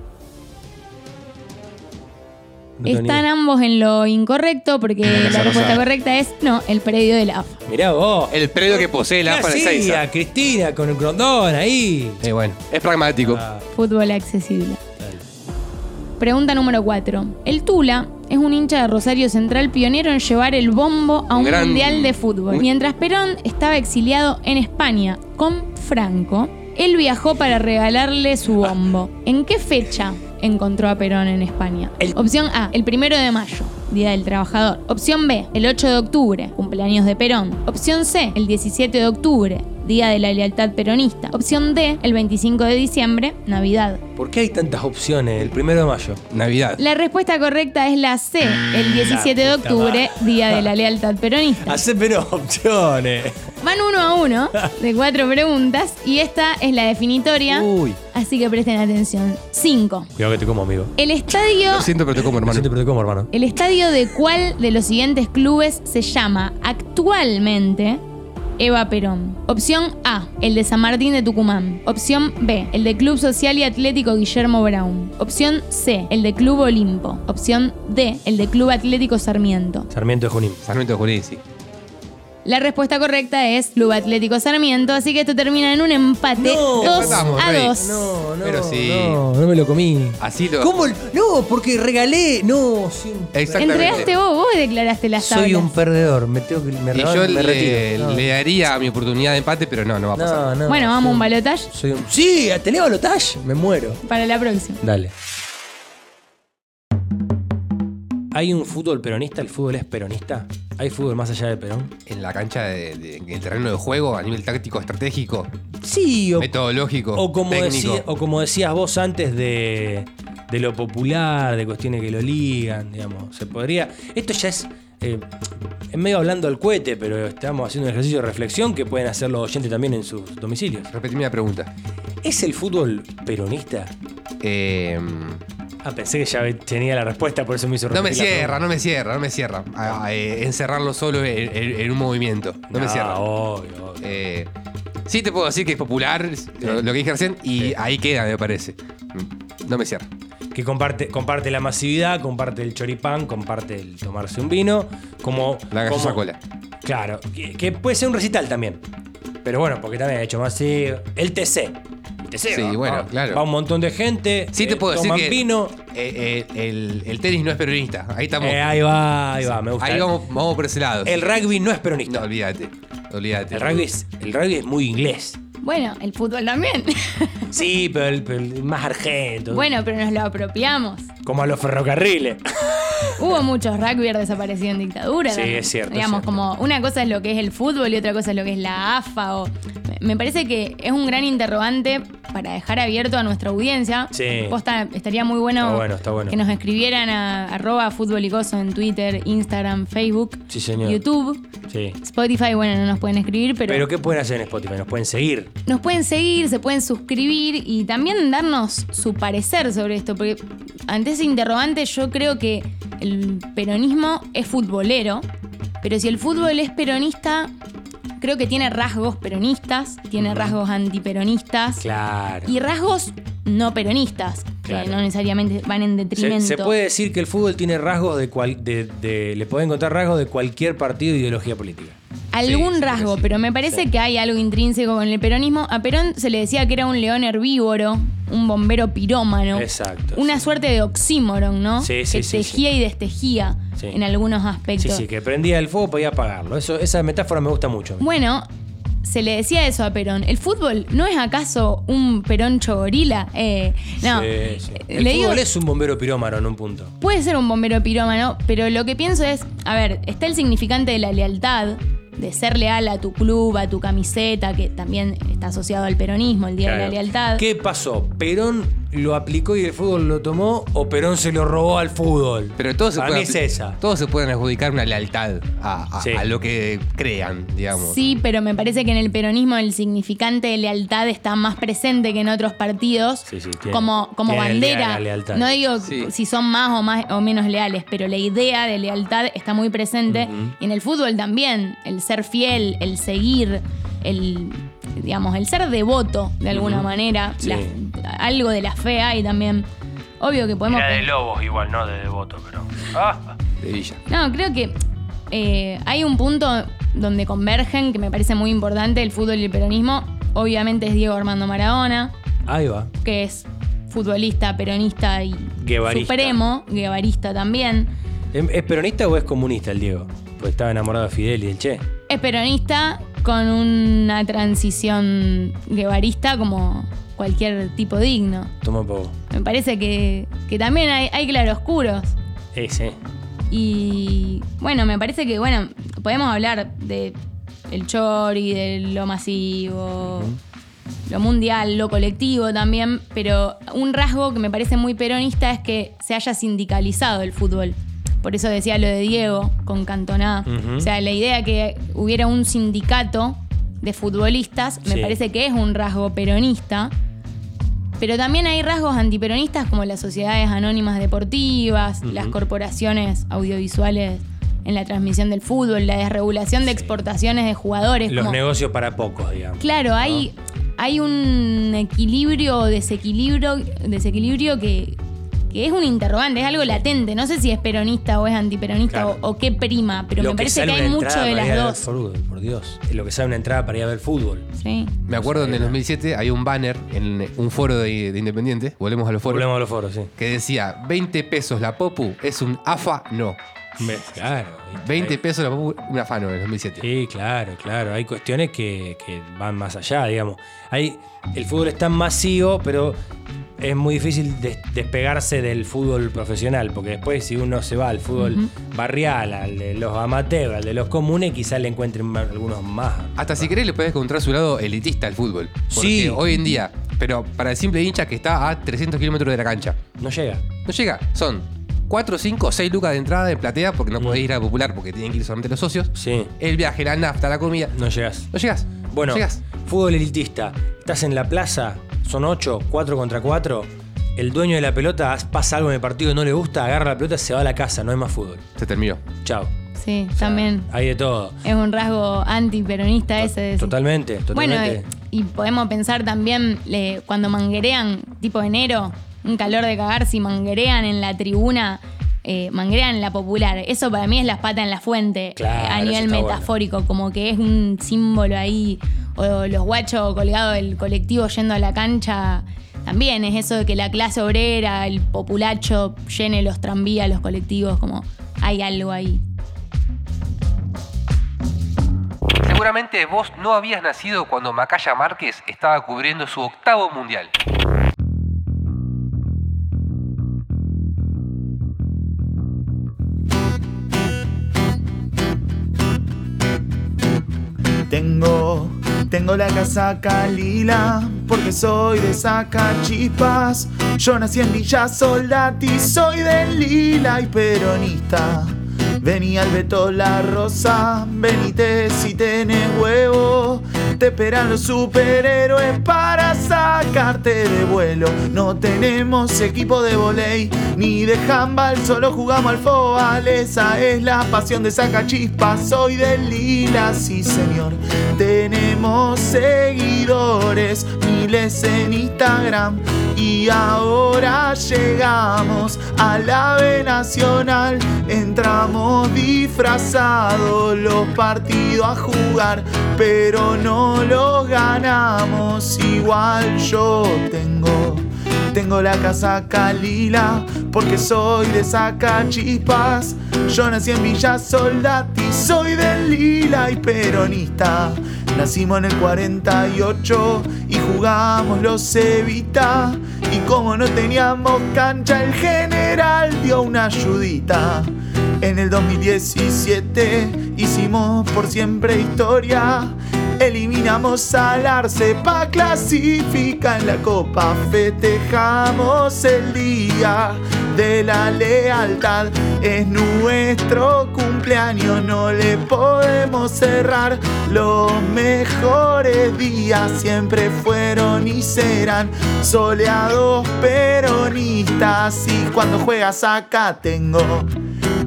[SPEAKER 1] No
[SPEAKER 4] Están ambos en lo incorrecto porque la respuesta correcta es no, el predio de la AFA.
[SPEAKER 1] Mirá vos.
[SPEAKER 2] El predio que posee la
[SPEAKER 1] ¿Qué
[SPEAKER 2] AFA de Seiza.
[SPEAKER 1] Cristina con el crondón ahí?
[SPEAKER 2] Eh, bueno, es pragmático.
[SPEAKER 1] Ah,
[SPEAKER 4] Fútbol accesible. Pregunta número 4. El Tula es un hincha de Rosario Central pionero en llevar el bombo a un
[SPEAKER 2] Gran-
[SPEAKER 4] mundial de fútbol. Mientras Perón estaba exiliado en España con Franco, él viajó para regalarle su bombo. ¿En qué fecha encontró a Perón en España?
[SPEAKER 1] El-
[SPEAKER 4] Opción A, el primero de mayo, Día del Trabajador. Opción B, el 8 de octubre, cumpleaños de Perón. Opción C, el 17 de octubre, Día de la Lealtad Peronista. Opción D, el 25 de diciembre, Navidad.
[SPEAKER 1] ¿Por qué hay tantas opciones? El primero de mayo.
[SPEAKER 2] Navidad.
[SPEAKER 4] La respuesta correcta es la C, el 17 de octubre, Día de la Lealtad Peronista.
[SPEAKER 1] Hace pero opciones.
[SPEAKER 4] Van uno a uno de cuatro preguntas y esta es la definitoria,
[SPEAKER 1] Uy.
[SPEAKER 4] así que presten atención. 5.
[SPEAKER 1] Cuidado que te como, amigo.
[SPEAKER 4] El estadio...
[SPEAKER 2] Lo siento, pero te como,
[SPEAKER 1] Lo
[SPEAKER 2] hermano.
[SPEAKER 1] siento, pero te como, hermano.
[SPEAKER 4] El estadio de cuál de los siguientes clubes se llama actualmente Eva Perón? Opción A, el de San Martín de Tucumán. Opción B, el de Club Social y Atlético Guillermo Brown. Opción C, el de Club Olimpo. Opción D, el de Club Atlético Sarmiento.
[SPEAKER 1] Sarmiento de Junín.
[SPEAKER 2] Sarmiento de Junín, sí.
[SPEAKER 4] La respuesta correcta es Club Atlético Sarmiento, así que esto termina en un empate
[SPEAKER 1] No.
[SPEAKER 4] 2
[SPEAKER 2] Empatamos,
[SPEAKER 4] a
[SPEAKER 2] Rey.
[SPEAKER 4] 2.
[SPEAKER 1] No, no.
[SPEAKER 2] Pero sí.
[SPEAKER 1] No, no me lo comí.
[SPEAKER 2] Así lo.
[SPEAKER 1] ¿Cómo? el- No, porque regalé. No, siempre.
[SPEAKER 2] Exactamente.
[SPEAKER 4] Entregaste vos, vos declaraste las tablas.
[SPEAKER 1] Soy un perdedor. Me tengo que. Me,
[SPEAKER 2] Y yo
[SPEAKER 1] me
[SPEAKER 2] le,
[SPEAKER 1] retiro. No.
[SPEAKER 2] le daría mi oportunidad de empate, pero no, no va a pasar.
[SPEAKER 1] No, no.
[SPEAKER 4] Bueno, vamos a un balotage
[SPEAKER 1] Soy un... Sí, ¿tenés balotage? Me muero.
[SPEAKER 4] para la próxima.
[SPEAKER 1] Dale. ¿Hay un fútbol peronista? ¿El fútbol es peronista? ¿Hay fútbol más allá de Perón?
[SPEAKER 2] En la cancha, de, de- en el terreno de juego, a nivel táctico, estratégico,
[SPEAKER 1] Sí, o,
[SPEAKER 2] metodológico,
[SPEAKER 1] o como,
[SPEAKER 2] técnico.
[SPEAKER 1] decía- o como decías vos antes de, de lo popular, de cuestiones que lo ligan, digamos. Se podría. Esto ya es. eh, en medio hablando al cohete, pero estamos haciendo un ejercicio de reflexión que pueden hacer los oyentes también en sus domicilios.
[SPEAKER 2] Repetime la pregunta.
[SPEAKER 1] ¿Es el fútbol peronista?
[SPEAKER 2] Eh,
[SPEAKER 1] Ah, pensé que ya tenía la respuesta, por eso me hizo
[SPEAKER 2] No me cierra, no me cierra, no me cierra. A- a- eh, encerrarlo solo en, en- en un movimiento. No, me cierra.
[SPEAKER 1] obvio, obvio.
[SPEAKER 2] Eh, sí te puedo decir que es popular, lo, lo que dije recién, y ahí queda, me parece. No me cierra.
[SPEAKER 1] que comparte, comparte la masividad, comparte el choripán, comparte el tomarse un vino, como...
[SPEAKER 2] La gaseosa
[SPEAKER 1] como-
[SPEAKER 2] cola.
[SPEAKER 1] Claro, que, que puede ser un recital también. Pero bueno, porque también ha hecho masivo. El TC.
[SPEAKER 2] Sí,
[SPEAKER 1] va-
[SPEAKER 2] bueno,
[SPEAKER 1] va-
[SPEAKER 2] claro.
[SPEAKER 1] Va un montón de gente.
[SPEAKER 2] Sí te
[SPEAKER 1] eh,
[SPEAKER 2] puedo decir que
[SPEAKER 1] vino.
[SPEAKER 2] eh, eh, el, el tenis no es peronista. Ahí estamos.
[SPEAKER 1] Eh, ahí va, ahí va, me gusta.
[SPEAKER 2] Ahí vamos, vamos por ese lado.
[SPEAKER 1] El rugby no es
[SPEAKER 2] No,
[SPEAKER 1] peronista.
[SPEAKER 2] olvídate. Olvídate.
[SPEAKER 1] el, rugby es, el rugby es muy inglés.
[SPEAKER 4] Bueno, el fútbol también. [laughs]
[SPEAKER 1] Sí, pero el, pero el más argento.
[SPEAKER 4] bueno, pero nos lo apropiamos.
[SPEAKER 1] Como a los ferrocarriles. [laughs]
[SPEAKER 4] Hubo muchos rugbyers desaparecidos en dictadura.
[SPEAKER 1] Sí, es cierto, es
[SPEAKER 4] Digamos,
[SPEAKER 1] cierto.
[SPEAKER 4] como una cosa es lo que es el fútbol y otra cosa es lo que es la AFA. O, me parece que es un gran interrogante para dejar abierto a nuestra audiencia.
[SPEAKER 1] Sí.
[SPEAKER 4] Posta, estaría muy bueno,
[SPEAKER 1] Está bueno, está bueno.
[SPEAKER 4] que nos escribieran a arroba fútbol y gozo en Twitter, Instagram, Facebook,
[SPEAKER 1] Sí, señor.
[SPEAKER 4] YouTube.
[SPEAKER 1] Sí.
[SPEAKER 4] Spotify, bueno, no nos pueden escribir, pero,
[SPEAKER 1] Pero ¿qué pueden hacer en Spotify? Nos pueden seguir.
[SPEAKER 4] nos pueden seguir, se pueden suscribir y también darnos su parecer sobre esto, porque ante ese interrogante yo creo que el peronismo es futbolero, pero si el fútbol es peronista, creo que tiene rasgos peronistas, tiene rasgos antiperonistas
[SPEAKER 1] Claro.
[SPEAKER 4] y rasgos no peronistas,
[SPEAKER 1] Claro.
[SPEAKER 4] que no necesariamente van en
[SPEAKER 1] Se,
[SPEAKER 4] detrimento.
[SPEAKER 1] se puede decir que el fútbol tiene rasgos de, cual, de, de- Le puede encontrar rasgos de cualquier partido de ideología política.
[SPEAKER 4] Algún
[SPEAKER 2] Sí, sí,
[SPEAKER 4] rasgo,
[SPEAKER 2] sí.
[SPEAKER 4] pero me parece
[SPEAKER 1] Sí.
[SPEAKER 4] que hay algo intrínseco con el peronismo. A Perón se le decía que era un león herbívoro, un bombero pirómano.
[SPEAKER 1] Exacto,
[SPEAKER 4] Una
[SPEAKER 1] sí.
[SPEAKER 4] suerte de oxímoron, ¿no?
[SPEAKER 1] Sí, sí,
[SPEAKER 4] que
[SPEAKER 1] sí,
[SPEAKER 4] tejía y destejía
[SPEAKER 1] Sí.
[SPEAKER 4] en algunos
[SPEAKER 1] Sí,
[SPEAKER 4] aspectos.
[SPEAKER 1] sí, que prendía el fuego podía apagarlo. Eso, esa metáfora me gusta mucho.
[SPEAKER 4] Bueno, se le decía eso a Perón. ¿El fútbol no es acaso un peroncho gorila? Eh, no.
[SPEAKER 1] Sí, sí.
[SPEAKER 4] Eh,
[SPEAKER 1] El
[SPEAKER 4] le digo-
[SPEAKER 1] fútbol es un bombero pirómano en un punto.
[SPEAKER 4] Puede ser un bombero pirómano, pero lo que pienso es, a ver, está el significante de la lealtad, de ser leal a tu club, a tu camiseta, que también está asociado al peronismo, el Día de la. Lealtad.
[SPEAKER 1] ¿Qué pasó? ¿Perón lo aplicó y el fútbol lo tomó o Perón se lo robó al fútbol?
[SPEAKER 2] Pero todos se,
[SPEAKER 1] mí
[SPEAKER 2] pueden,
[SPEAKER 1] es esa.
[SPEAKER 2] todos se pueden adjudicar una lealtad a, a-
[SPEAKER 1] Sí.
[SPEAKER 2] a lo que crean, digamos.
[SPEAKER 4] Sí, pero me parece que en el peronismo el significante de lealtad está más presente que en otros partidos
[SPEAKER 1] Sí, sí, tiene-
[SPEAKER 4] como,
[SPEAKER 1] tiene
[SPEAKER 4] bandera.
[SPEAKER 1] la lealtad.
[SPEAKER 4] No digo
[SPEAKER 2] Sí.
[SPEAKER 4] si son más o más o menos leales, pero la idea de lealtad está muy presente. Y en el fútbol también, el ser fiel, el seguir, el digamos, el ser devoto de alguna manera.
[SPEAKER 1] Sí.
[SPEAKER 4] La- algo de la fe hay también. Obvio que podemos.
[SPEAKER 1] Era de lobos igual, no de devoto, pero. Ah.
[SPEAKER 2] De Villa.
[SPEAKER 4] No, creo que eh, hay un punto donde convergen que me parece muy importante el fútbol y el peronismo. Obviamente es Diego Armando Maradona,
[SPEAKER 1] Ahí va.
[SPEAKER 4] que es futbolista, peronista y
[SPEAKER 1] Guevarista.
[SPEAKER 4] supremo, guevarista también.
[SPEAKER 1] ¿Es es peronista o es comunista el Diego? Pues estaba enamorado de Fidel y del Che.
[SPEAKER 4] Es peronista con una transición guevarista como cualquier tipo digno.
[SPEAKER 1] Toma un poco.
[SPEAKER 4] Me parece que, que también hay, hay claroscuros.
[SPEAKER 1] Ese.
[SPEAKER 4] Y bueno, me parece que, bueno, podemos hablar de el chori, de lo masivo, lo mundial, lo colectivo también, pero un rasgo que me parece muy peronista es que se haya sindicalizado el fútbol. Por eso decía lo de Diego con Cantona.
[SPEAKER 1] Ujú.
[SPEAKER 4] O sea, la idea que hubiera un sindicato de futbolistas me
[SPEAKER 1] Sí.
[SPEAKER 4] parece que es un rasgo peronista. Pero también hay rasgos antiperonistas como las sociedades anónimas deportivas, las corporaciones audiovisuales en la transmisión del fútbol, la desregulación de exportaciones de jugadores.
[SPEAKER 1] Los
[SPEAKER 4] como-
[SPEAKER 1] negocios para pocos, digamos.
[SPEAKER 4] Claro, hay, hay un equilibrio o desequilibrio, desequilibrio que, que es un interrogante, es algo latente. No sé si es peronista o es antiperonista
[SPEAKER 1] Claro.
[SPEAKER 4] o, o qué prima, pero
[SPEAKER 1] Lo
[SPEAKER 4] me parece que hay mucho de las dos.
[SPEAKER 1] Fútbol, por Dios. Es Lo que sale una entrada para ir a ver fútbol.
[SPEAKER 4] Sí.
[SPEAKER 2] Me acuerdo en el 2007 había un banner en un foro de, de Independiente, volvemos a los foros,
[SPEAKER 1] Volvemos a los foros, sí.
[SPEAKER 2] que decía 20 pesos la Popu es un AFA no.
[SPEAKER 1] Me- Claro.
[SPEAKER 2] 20 pesos la Popu, un AFA no en el 2007.
[SPEAKER 1] Sí, claro, claro. Hay cuestiones que, que van más allá, digamos. Hay, el fútbol es tan masivo, pero es muy difícil des- despegarse del fútbol profesional, porque después si uno se va al fútbol barrial, al de los amateurs, al de los comunes, quizás le encuentren algunos más.
[SPEAKER 2] Hasta si querés le podés encontrar su lado elitista al fútbol. Porque
[SPEAKER 1] Sí.
[SPEAKER 2] hoy en día, pero para el simple hincha que está a 300 kilómetros de la cancha,
[SPEAKER 1] No llega.
[SPEAKER 2] no llega. Son 4, 5, 6 lucas de entrada de platea porque no podés ir a popular porque tienen que ir solamente los socios.
[SPEAKER 1] Sí,
[SPEAKER 2] El viaje, la nafta, la comida.
[SPEAKER 1] no llegas.
[SPEAKER 2] No llegas.
[SPEAKER 1] Bueno,
[SPEAKER 2] no llegas.
[SPEAKER 1] fútbol elitista. Estás en la plaza, son 8, 4 contra 4. el dueño de la pelota pasa algo en el partido y no le gusta, agarra la pelota, se va a la casa, no hay más fútbol.
[SPEAKER 2] Se terminó.
[SPEAKER 1] Chao.
[SPEAKER 4] Sí, también.
[SPEAKER 1] Hay de todo.
[SPEAKER 4] Es un rasgo antiperonista ese. de
[SPEAKER 1] Totalmente,
[SPEAKER 4] Bueno,
[SPEAKER 1] totalmente.
[SPEAKER 4] eh, y podemos pensar también le- cuando manguerean, tipo enero, un calor de cagar, si manguerean en la tribuna, eh, manguerean en la popular. Eso para mí es las patas en la fuente
[SPEAKER 1] Claro,
[SPEAKER 4] eh, a nivel
[SPEAKER 1] bueno.
[SPEAKER 4] metafórico, como que es un símbolo ahí. O los guachos colgados del colectivo yendo a la cancha. También es eso de que la clase obrera, el populacho, llene los tranvías, los colectivos, como hay algo ahí.
[SPEAKER 2] Seguramente vos no habías nacido cuando Macaya Márquez estaba cubriendo su octavo mundial.
[SPEAKER 3] Tengo, tengo la casaca lila porque soy de Sacachispas. Yo nací en Villa Soldati, soy de lila y peronista. Vení al Beto la Rosa, venite si tenés huevo. Te esperan los superhéroes para sacarte de vuelo. No tenemos equipo de volei ni de handball, solo jugamos al fútbol. Esa es la pasión de Sacachispas. Soy de lila, sí señor. Tenemos seguidores, miles en Instagram. Y ahora llegamos a la B Nacional. Entramos disfrazados los partidos a jugar, pero no los ganamos. Igual yo tengo. Tengo la casaca lila porque soy de Sacachispas. Yo nací en Villa Soldati, soy de lila y peronista. Nacimos en el 48 y jugamos los Evita. Y como no teníamos cancha, el general dio una ayudita. En el 2017 hicimos por siempre historia. Eliminamos al Arce pa' clasificar en la Copa. Festejamos el día de la lealtad. Es nuestro cumpleaños, no le podemos cerrar. Los mejores días siempre fueron y serán soleados peronistas. Y cuando juegas acá tengo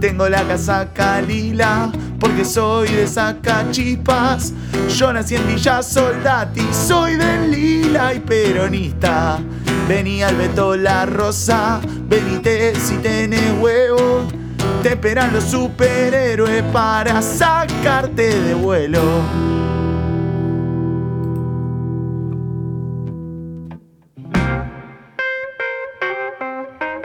[SPEAKER 3] tengo la casaca lila porque soy de Sacachispas. Yo nací en Villa Soldati, soy de lila y peronista. Vení al Beto la Rosa, venite si tenés huevo. Te esperan los superhéroes para sacarte de vuelo.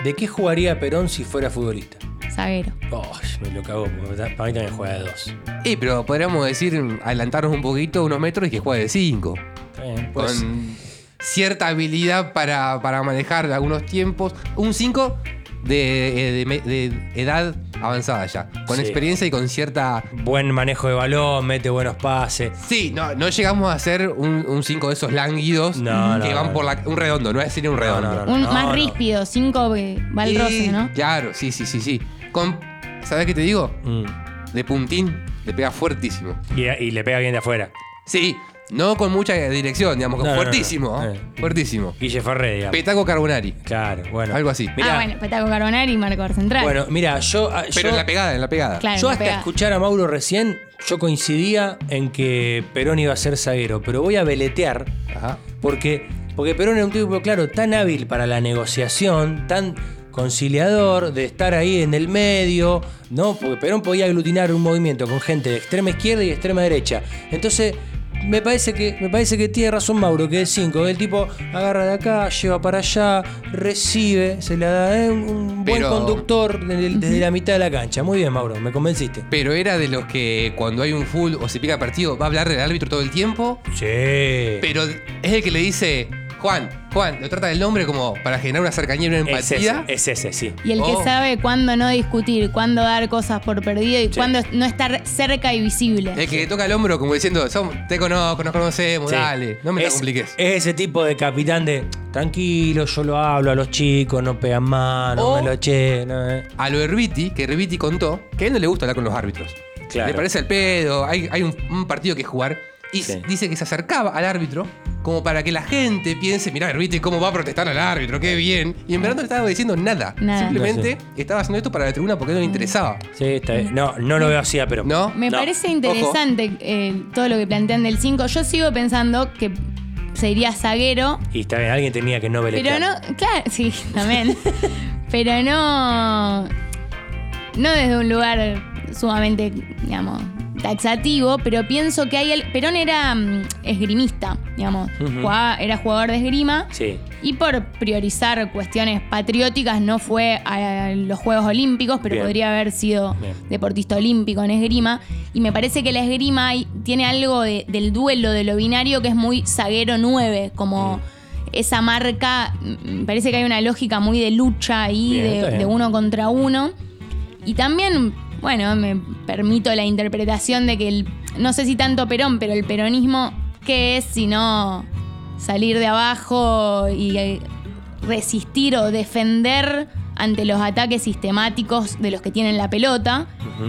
[SPEAKER 1] ¿De qué jugaría Perón si fuera futbolista?
[SPEAKER 4] Zaguero.
[SPEAKER 1] Oh, me lo cago, porque para mí también juega de dos.
[SPEAKER 2] Y pero podríamos decir, adelantarnos un poquito, unos metros y que juegue de 5.
[SPEAKER 1] Está bien, pues,
[SPEAKER 2] Con cierta habilidad para, para manejar algunos tiempos. Un 5 de, de- de- de edad avanzada ya. Con
[SPEAKER 1] Sí.
[SPEAKER 2] experiencia y con cierta.
[SPEAKER 1] buen manejo de balón, mete buenos pases.
[SPEAKER 2] Sí, no, no llegamos a hacer un 5 de esos lánguidos
[SPEAKER 1] No, no,
[SPEAKER 2] que van
[SPEAKER 1] no.
[SPEAKER 2] por la, un redondo, no es decir un redondo.
[SPEAKER 1] no, no.
[SPEAKER 4] Un más
[SPEAKER 1] no.
[SPEAKER 4] ríspido, cinco que va al
[SPEAKER 2] Y-
[SPEAKER 4] roce, ¿no?
[SPEAKER 2] Claro, sí, sí, sí, sí. Con, ¿Sabes qué te digo?
[SPEAKER 1] Mm.
[SPEAKER 2] De puntín, le pega fuertísimo.
[SPEAKER 1] Y, y le pega bien de afuera.
[SPEAKER 2] Sí, no con mucha dirección, digamos,
[SPEAKER 1] No, no, no,
[SPEAKER 2] fuertísimo.
[SPEAKER 1] no.
[SPEAKER 2] ¿eh?
[SPEAKER 1] Eh.
[SPEAKER 2] Fuertísimo.
[SPEAKER 1] Guille Ferré, digamos.
[SPEAKER 2] Petaco Carbonari.
[SPEAKER 1] Claro, bueno.
[SPEAKER 2] Algo así.
[SPEAKER 1] Mirá,
[SPEAKER 4] ah, bueno, Petaco Carbonari y marcador central.
[SPEAKER 1] Bueno, mira, yo, ah,
[SPEAKER 2] Pero
[SPEAKER 1] yo,
[SPEAKER 2] en la pegada, en la pegada.
[SPEAKER 4] Claro,
[SPEAKER 1] yo
[SPEAKER 4] en la
[SPEAKER 1] hasta
[SPEAKER 4] pegada.
[SPEAKER 1] escuchar a Mauro recién, yo coincidía en que Perón iba a ser zaguero, pero voy a veletear
[SPEAKER 2] Ajá.
[SPEAKER 1] porque, porque Perón era un tipo, claro, tan hábil para la negociación, tan conciliador, de estar ahí en el medio, ¿no? Porque Perón podía aglutinar un movimiento con gente de extrema izquierda y extrema derecha. Entonces, me parece que, me parece que tiene razón Mauro, que es 5. El tipo agarra de acá, lleva para allá, recibe, se le da ¿eh? un, un buen conductor desde, desde la mitad de la cancha. Muy bien, Mauro, me convenciste.
[SPEAKER 2] Pero era de los que cuando hay un full o se pica partido va a hablar del árbitro todo el tiempo.
[SPEAKER 1] Sí.
[SPEAKER 2] Pero es el que le dice, Juan, Juan, lo trata del nombre como para generar una cercanía y una
[SPEAKER 1] es ese,
[SPEAKER 2] empatía.
[SPEAKER 1] es ese, sí.
[SPEAKER 4] Y el que
[SPEAKER 2] Oh.
[SPEAKER 4] sabe cuándo no discutir, cuándo dar cosas por perdido y cuándo no estar cerca y visible.
[SPEAKER 2] El que le toca el hombro como diciendo, "Som- te conozco, nos conocemos,
[SPEAKER 1] Sí.
[SPEAKER 2] dale, no me la
[SPEAKER 1] es,
[SPEAKER 2] compliques.
[SPEAKER 1] Es ese tipo de capitán de tranquilo, yo lo hablo a los chicos, no pegan más, no
[SPEAKER 2] O-
[SPEAKER 1] me lo eché. no, eh".
[SPEAKER 2] A lo Herbiti, que Herbiti contó que a él no le gusta hablar con los árbitros.
[SPEAKER 1] Claro.
[SPEAKER 2] Le parece el pedo, hay, hay un, un partido que jugar. Y
[SPEAKER 1] Sí.
[SPEAKER 2] dice que se acercaba al árbitro como para que la gente piense, mirá, viste cómo va a protestar al árbitro, qué bien. Y en verdad no estaba diciendo nada.
[SPEAKER 4] Nada.
[SPEAKER 2] Simplemente estaba haciendo esto para la tribuna porque no le interesaba.
[SPEAKER 1] Sí, está bien. No, no lo veo así, ah, pero.
[SPEAKER 2] ¿No?
[SPEAKER 4] Me
[SPEAKER 1] No.
[SPEAKER 4] parece interesante eh, todo lo que plantean del 5. Yo sigo pensando que sería zaguero,
[SPEAKER 1] Y está bien, alguien tenía que no
[SPEAKER 4] pero
[SPEAKER 1] veletear.
[SPEAKER 4] no, claro, sí, [laughs] también. pero no, no desde un lugar sumamente, digamos, taxativo, pero pienso que hay el Perón era mm, esgrimista, digamos. Jugaba- era jugador de esgrima.
[SPEAKER 1] Sí.
[SPEAKER 4] Y por priorizar cuestiones patrióticas no fue a los Juegos Olímpicos, pero
[SPEAKER 1] Bien.
[SPEAKER 4] podría haber sido
[SPEAKER 1] Bien.
[SPEAKER 4] deportista olímpico en esgrima. Y me parece que la esgrima tiene algo de- del duelo, de lo binario, que es muy zaguero 9, como
[SPEAKER 1] Mm.
[SPEAKER 4] esa marca, mm, parece que hay una lógica muy de lucha ahí,
[SPEAKER 1] Bien,
[SPEAKER 4] de- uno contra uno. Y también, bueno, me permito la interpretación de que, el, no sé si tanto Perón, pero el peronismo, ¿qué es sino salir de abajo y eh, resistir o defender ante los ataques sistemáticos de los que tienen la pelota?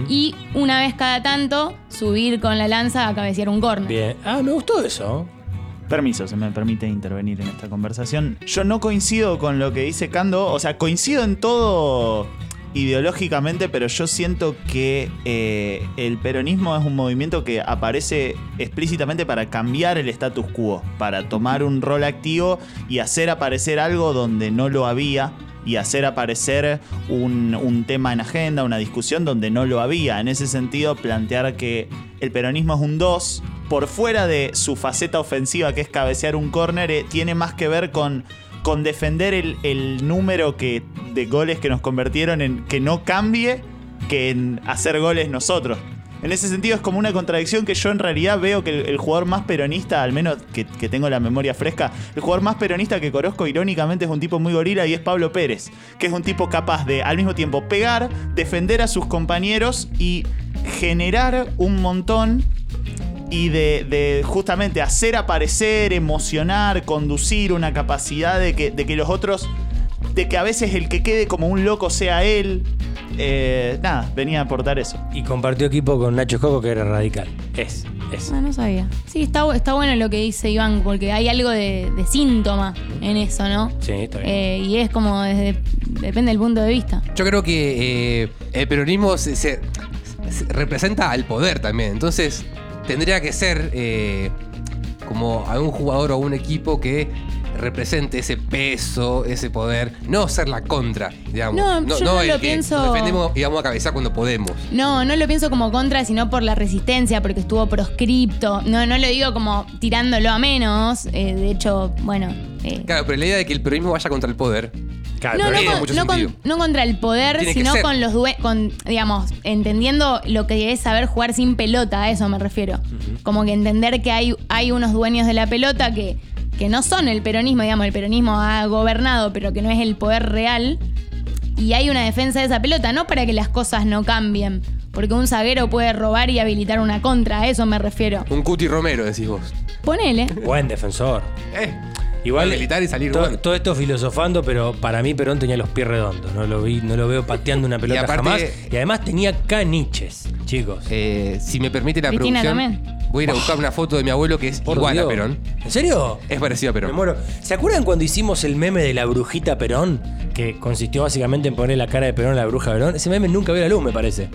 [SPEAKER 4] Y una vez cada tanto, subir con la lanza a cabecear un córner.
[SPEAKER 1] Bien. Ah, me gustó eso.
[SPEAKER 3] Permiso, se me permite intervenir en esta conversación. Yo no coincido con lo que dice Cando, o sea, coincido en todo ideológicamente, pero yo siento que eh, el peronismo es un movimiento que aparece explícitamente para cambiar el status quo, para tomar un rol activo y hacer aparecer algo donde no lo había y hacer aparecer un, tema en agenda, una discusión donde no lo había. En ese sentido, plantear que el peronismo es un 2, por fuera de su faceta ofensiva, que es cabecear un córner, eh, tiene más que ver con, con defender el, el número que, de goles que nos convirtieron en que no cambie que en hacer goles nosotros. En ese sentido es como una contradicción que yo en realidad veo que el, jugador más peronista, al menos que, que tengo la memoria fresca, el jugador más peronista que conozco irónicamente es un tipo muy gorila y es Pablo Pérez, que es un tipo capaz de al mismo tiempo pegar, defender a sus compañeros y generar un montón y de, de justamente hacer aparecer, emocionar, conducir una capacidad de que, de que los otros, de que a veces el que quede como un loco sea él. Eh, nada, venía a aportar eso.
[SPEAKER 1] Y compartió equipo con Nacho Coco, que era radical. Es, es.
[SPEAKER 4] Ah, no sabía. Sí, está, está bueno lo que dice Iván, porque hay algo de, de síntoma en eso, ¿no?
[SPEAKER 1] Sí, está bien.
[SPEAKER 4] Eh, y es como desde. depende del punto de vista.
[SPEAKER 2] Yo creo que eh, el peronismo se, se- se representa al poder también. Entonces, tendría que ser eh, como a un jugador o un equipo que represente ese peso, ese poder. No ser la contra, digamos.
[SPEAKER 4] No, yo no
[SPEAKER 2] el
[SPEAKER 4] lo
[SPEAKER 2] que
[SPEAKER 4] pienso-
[SPEAKER 2] defendemos y vamos a cabezar cuando podemos.
[SPEAKER 4] No, no lo pienso como contra, sino por la resistencia, porque estuvo proscripto. No, no lo digo como tirándolo a menos. eh, de hecho, bueno. eh,
[SPEAKER 2] Claro, pero la idea de que el peronismo vaya contra el poder.
[SPEAKER 1] Claro,
[SPEAKER 4] no, no,
[SPEAKER 2] tiene
[SPEAKER 4] con-
[SPEAKER 2] mucho
[SPEAKER 4] no con-
[SPEAKER 2] sentido.
[SPEAKER 4] no contra el poder,
[SPEAKER 2] Tiene
[SPEAKER 4] sino con los due- con, digamos, entendiendo lo que es saber jugar sin pelota, a eso me refiero. Como que entender que hay, hay unos dueños de la pelota que, que no son el peronismo, digamos, el peronismo ha gobernado, pero que no es el poder real. Y hay una defensa de esa pelota, no para que las cosas no cambien. Porque un zaguero puede robar y habilitar una contra, a eso me refiero.
[SPEAKER 2] Un Cuti Romero, decís vos.
[SPEAKER 4] Ponele.
[SPEAKER 1] Buen defensor.
[SPEAKER 2] Eh,
[SPEAKER 1] Igual
[SPEAKER 2] militar y salir
[SPEAKER 1] to-
[SPEAKER 2] bueno.
[SPEAKER 1] todo esto filosofando, pero para mí Perón tenía los pies redondos. No lo vi, no lo veo pateando una pelota
[SPEAKER 2] aparte-
[SPEAKER 1] jamás. Y además tenía caniches, chicos.
[SPEAKER 2] Eh, si me permite la
[SPEAKER 4] Cristina
[SPEAKER 2] producción,
[SPEAKER 4] también.
[SPEAKER 2] voy a ir a buscar una foto de mi abuelo que es
[SPEAKER 1] Por
[SPEAKER 2] igual
[SPEAKER 1] Dios.
[SPEAKER 2] a Perón.
[SPEAKER 1] ¿En serio?
[SPEAKER 2] Es parecido a
[SPEAKER 1] Me
[SPEAKER 2] Perón.
[SPEAKER 1] muero. ¿Se acuerdan cuando hicimos el meme de la brujita Perón? Que consistió básicamente en poner la cara de Perón a la bruja Perón. Ese meme nunca vio la luz, me parece.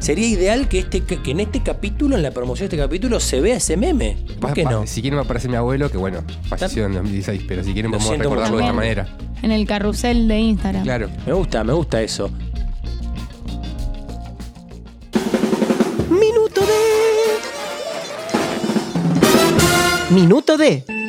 [SPEAKER 1] Sería ideal que, este, que en este capítulo, en la promoción de este capítulo, se vea ese meme. ¿Por qué no?
[SPEAKER 2] Si quieren me aparece mi abuelo, que bueno, falleció en 2016, pero si quieren
[SPEAKER 1] Lo
[SPEAKER 2] podemos
[SPEAKER 1] siento
[SPEAKER 2] recordarlo de esta manera.
[SPEAKER 4] En el carrusel de Instagram.
[SPEAKER 2] Claro.
[SPEAKER 1] Me gusta, me gusta eso.
[SPEAKER 6] Minuto de. Minuto de.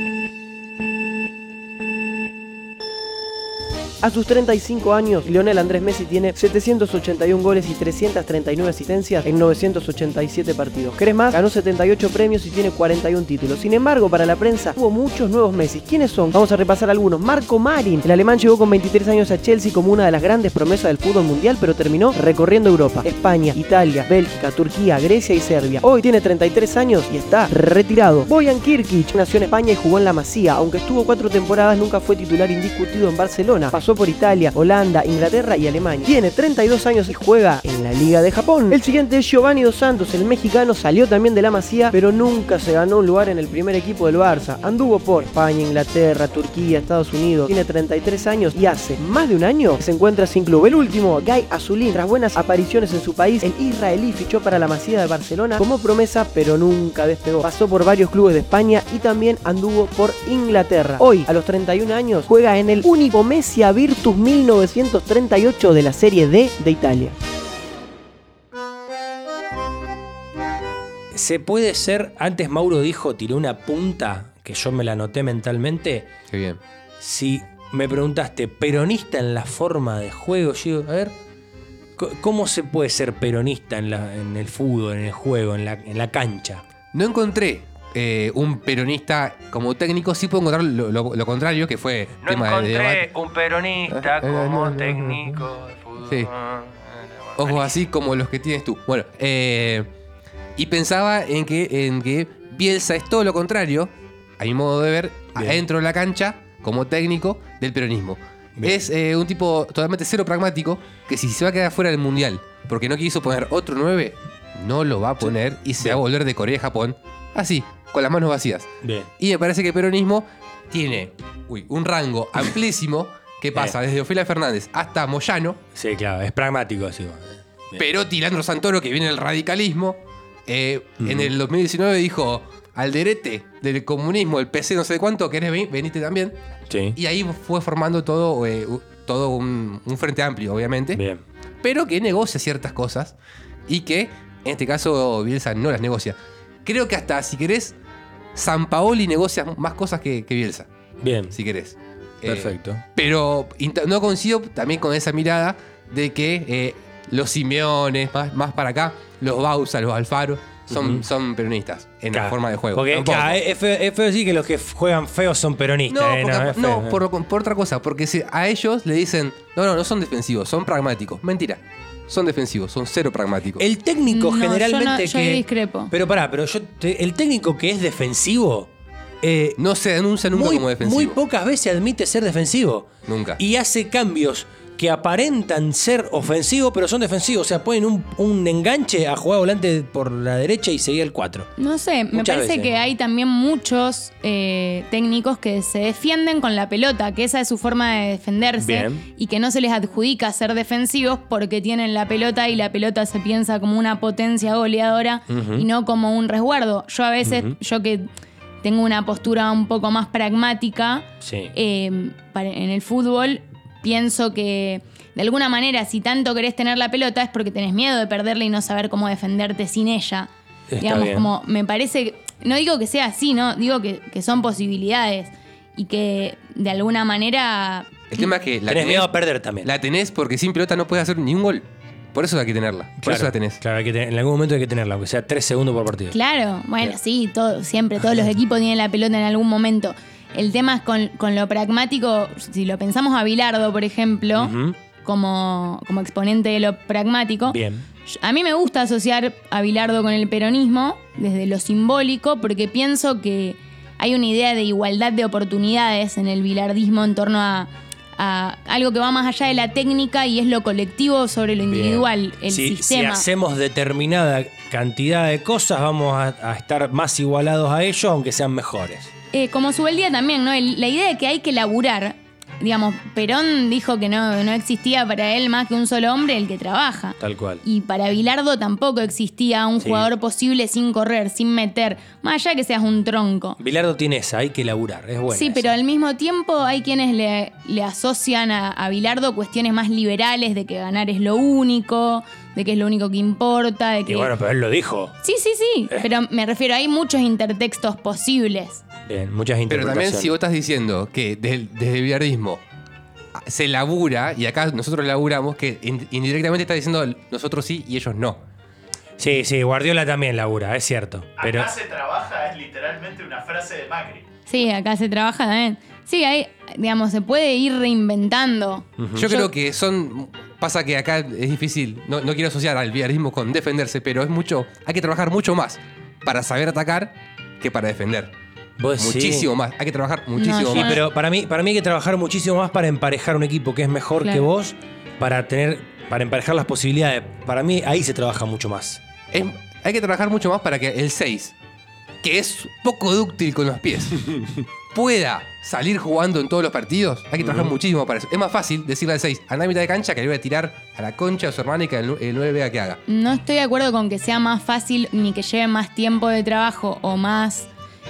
[SPEAKER 6] A sus 35 años, Lionel Andrés Messi tiene 781 goles y 339 asistencias en 987 partidos. ¿Querés más? Ganó 78 premios y tiene 41 títulos. Sin embargo, para la prensa hubo muchos nuevos Messi. ¿Quiénes son? Vamos a repasar algunos. Marco Marin. El alemán llegó con 23 años a Chelsea como una de las grandes promesas del fútbol mundial, pero terminó recorriendo Europa. España, Italia, Bélgica, Turquía, Grecia y Serbia. Hoy tiene 33 años y está retirado. Boyan Kirkic nació en España y jugó en la Masía. Aunque estuvo cuatro temporadas, nunca fue titular indiscutido en Barcelona. Pasó por Italia, Holanda, Inglaterra y Alemania. Tiene 32 años y juega en la Liga de Japón. El siguiente es Giovanni Dos Santos, el mexicano salió también de la Masía, pero nunca se ganó un lugar en el primer equipo del Barça. Anduvo por España, Inglaterra, Turquía, Estados Unidos. Tiene 33 años y hace más de un año se encuentra sin club. El último, Guy Azulín, tras buenas apariciones en su país, el israelí fichó para la Masía de Barcelona como promesa, pero nunca despegó. Pasó por varios clubes de España y también anduvo por Inglaterra. Hoy, a los 31 años, juega en el único Messia Virtus 1938 de la Serie D de Italia.
[SPEAKER 1] Se puede ser, antes Mauro dijo, tiró una punta, que yo me la anoté mentalmente.
[SPEAKER 2] Qué bien.
[SPEAKER 1] Si me preguntaste, peronista en la forma de juego, yo digo, a ver, ¿cómo se puede ser peronista en, la- en el fútbol, en el juego, en la, en la cancha?
[SPEAKER 2] No encontré eh, un peronista como técnico, sí puedo encontrar lo, lo- lo contrario, que fue tema de debate.
[SPEAKER 1] un peronista
[SPEAKER 2] Eh, eh, no, no, no, no.
[SPEAKER 1] de fútbol.
[SPEAKER 2] Sí. Ojos así como los que tienes tú. Bueno, eh, y pensaba en que, en que Bielsa es todo lo contrario, a mi modo de ver,
[SPEAKER 1] Bien.
[SPEAKER 2] adentro de la cancha, como técnico del peronismo.
[SPEAKER 1] Bien.
[SPEAKER 2] Es eh, un tipo totalmente cero pragmático que si se va a quedar fuera del mundial porque no quiso poner otro 9, no lo va a poner y se va a volver de Corea y Japón así, con las manos vacías.
[SPEAKER 1] Bien.
[SPEAKER 2] Y me parece que el peronismo tiene uy, un rango amplísimo que pasa desde Ofelia Fernández hasta Moyano,
[SPEAKER 1] Sí, claro, es pragmático así.
[SPEAKER 2] Pero Tilandro Santoro, que viene del radicalismo, eh, en el 2019 dijo Alderete del comunismo, el PC no sé cuánto, ¿querés venir? Veniste también.
[SPEAKER 1] Sí.
[SPEAKER 2] Y ahí fue formando todo, eh, todo un, un frente amplio, obviamente,
[SPEAKER 1] Bien.
[SPEAKER 2] pero que negocia ciertas cosas y que en este caso Bielsa no las negocia. Creo que hasta, si querés, San Paoli negocia más cosas que, que Bielsa,
[SPEAKER 1] Bien.
[SPEAKER 2] si querés. Eh,
[SPEAKER 1] Perfecto.
[SPEAKER 2] pero no coincido también con esa mirada de que eh, los Simeones, más, más para acá, los Bausa, los Alfaro, son, son peronistas en la forma de juego.
[SPEAKER 1] Porque claro, es, feo, es feo decir que los que juegan feos son peronistas.
[SPEAKER 2] No,
[SPEAKER 1] eh,
[SPEAKER 2] porque- no,
[SPEAKER 1] feo, eh.
[SPEAKER 2] por, por otra cosa, porque si a ellos le dicen, no, no, no son defensivos, son pragmáticos. Mentira, son defensivos, son cero pragmáticos.
[SPEAKER 1] El técnico
[SPEAKER 4] No, yo
[SPEAKER 1] generalmente
[SPEAKER 4] no- yo ahí
[SPEAKER 1] que.
[SPEAKER 4] discrepo.
[SPEAKER 1] Pero pará, pero yo. te- el técnico que es defensivo. eh,
[SPEAKER 2] no se denuncia nunca
[SPEAKER 1] muy,
[SPEAKER 2] como defensivo.
[SPEAKER 1] muy pocas veces admite ser defensivo.
[SPEAKER 2] Nunca.
[SPEAKER 1] Y hace cambios que aparentan ser ofensivos, pero son defensivos. O sea, ponen un, un enganche a jugar volante por la derecha y seguir el 4.
[SPEAKER 4] No sé, me parece
[SPEAKER 1] veces.
[SPEAKER 4] que hay también muchos eh, técnicos que se defienden con la pelota, que esa es su forma de defenderse
[SPEAKER 1] Bien.
[SPEAKER 4] y que no se les adjudica ser defensivos porque tienen la pelota y la pelota se piensa como una potencia goleadora y no como un resguardo. Yo a veces, yo que tengo una postura un poco más pragmática,
[SPEAKER 1] Sí.
[SPEAKER 4] eh, para- en el fútbol, pienso que de alguna manera, si tanto querés tener la pelota, es porque tenés miedo de perderla y no saber cómo defenderte sin ella.
[SPEAKER 1] Está
[SPEAKER 4] Digamos,
[SPEAKER 1] bien.
[SPEAKER 4] como me parece, no digo que sea así, ¿no? Digo que, que son posibilidades y que de alguna manera
[SPEAKER 2] El tema es que la
[SPEAKER 1] Tenés
[SPEAKER 2] tenés,
[SPEAKER 1] miedo a perder también.
[SPEAKER 2] la tenés porque sin pelota no puedes hacer ni un gol. Por eso hay que tenerla. Por
[SPEAKER 1] claro,
[SPEAKER 2] eso la tenés.
[SPEAKER 1] Claro, hay que tener- en algún momento hay que tenerla, aunque sea 3 segundos por partido.
[SPEAKER 4] Claro, bueno, sí, todo, siempre todos los equipos tienen la pelota en algún momento. El tema es con, con lo pragmático, si lo pensamos a Bilardo, por ejemplo,
[SPEAKER 1] Ujú.
[SPEAKER 4] como, como exponente de lo pragmático,
[SPEAKER 1] Bien.
[SPEAKER 4] a mí me gusta asociar a Bilardo con el peronismo desde lo simbólico porque pienso que hay una idea de igualdad de oportunidades en el bilardismo en torno a, a algo que va más allá de la técnica y es lo colectivo sobre lo individual,
[SPEAKER 1] Bien.
[SPEAKER 4] el
[SPEAKER 1] si, si
[SPEAKER 4] sistema.
[SPEAKER 1] hacemos determinada cantidad de cosas, vamos a, a estar más igualados a ellos, aunque sean mejores.
[SPEAKER 4] Eh, como Subeldía también, ¿no? El- la idea de que hay que laburar. Digamos, Perón dijo que no, no existía para él más que un solo hombre, el que trabaja.
[SPEAKER 1] Tal cual.
[SPEAKER 4] Y para Bilardo tampoco existía un
[SPEAKER 1] Sí.
[SPEAKER 4] jugador posible sin correr, sin meter, más allá que seas un tronco.
[SPEAKER 1] Bilardo tiene esa, hay que laburar, es bueno.
[SPEAKER 4] sí, pero al mismo tiempo hay quienes le, le asocian a, a Bilardo cuestiones más liberales de que ganar es lo único, de que es lo único que importa, de que...
[SPEAKER 1] Y bueno, pero él lo dijo.
[SPEAKER 4] Sí, sí, sí, pero me refiero, hay muchos intertextos posibles.
[SPEAKER 1] Bien, muchas
[SPEAKER 2] Pero
[SPEAKER 1] interpretaciones.
[SPEAKER 2] también si vos estás diciendo que desde, desde el billardismo se labura, y acá nosotros laburamos, que in- indirectamente estás diciendo nosotros sí y ellos no.
[SPEAKER 1] Sí, sí, Guardiola también labura, es cierto. Pero
[SPEAKER 3] Acá se trabaja es literalmente una frase de Macri.
[SPEAKER 4] Sí, acá se trabaja también. Sí, hay, digamos, se puede ir reinventando.
[SPEAKER 2] Yo creo que son. Pasa que acá es difícil. No, no quiero asociar al billardismo con defenderse, pero es mucho. Hay que trabajar mucho más para saber atacar que para defender.
[SPEAKER 1] Vos.
[SPEAKER 2] Muchísimo más. Hay que trabajar muchísimo
[SPEAKER 4] yo
[SPEAKER 1] Sí,
[SPEAKER 2] más.
[SPEAKER 1] pero para mí, para mí hay que trabajar muchísimo más para emparejar un equipo que es mejor
[SPEAKER 4] Claro.
[SPEAKER 1] que vos, para tener, para emparejar las posibilidades. Para mí ahí se trabaja mucho más.
[SPEAKER 2] Es- hay que trabajar mucho más para que el 6, que es poco dúctil con los pies, [laughs] pueda salir jugando en todos los partidos. Hay que trabajar muchísimo para eso. Es más fácil decirle al 6, anda a mitad de cancha que le voy a tirar a la concha de su hermana y que el 9 vea que haga.
[SPEAKER 4] No estoy de acuerdo con que sea más fácil ni que lleve más tiempo de trabajo o más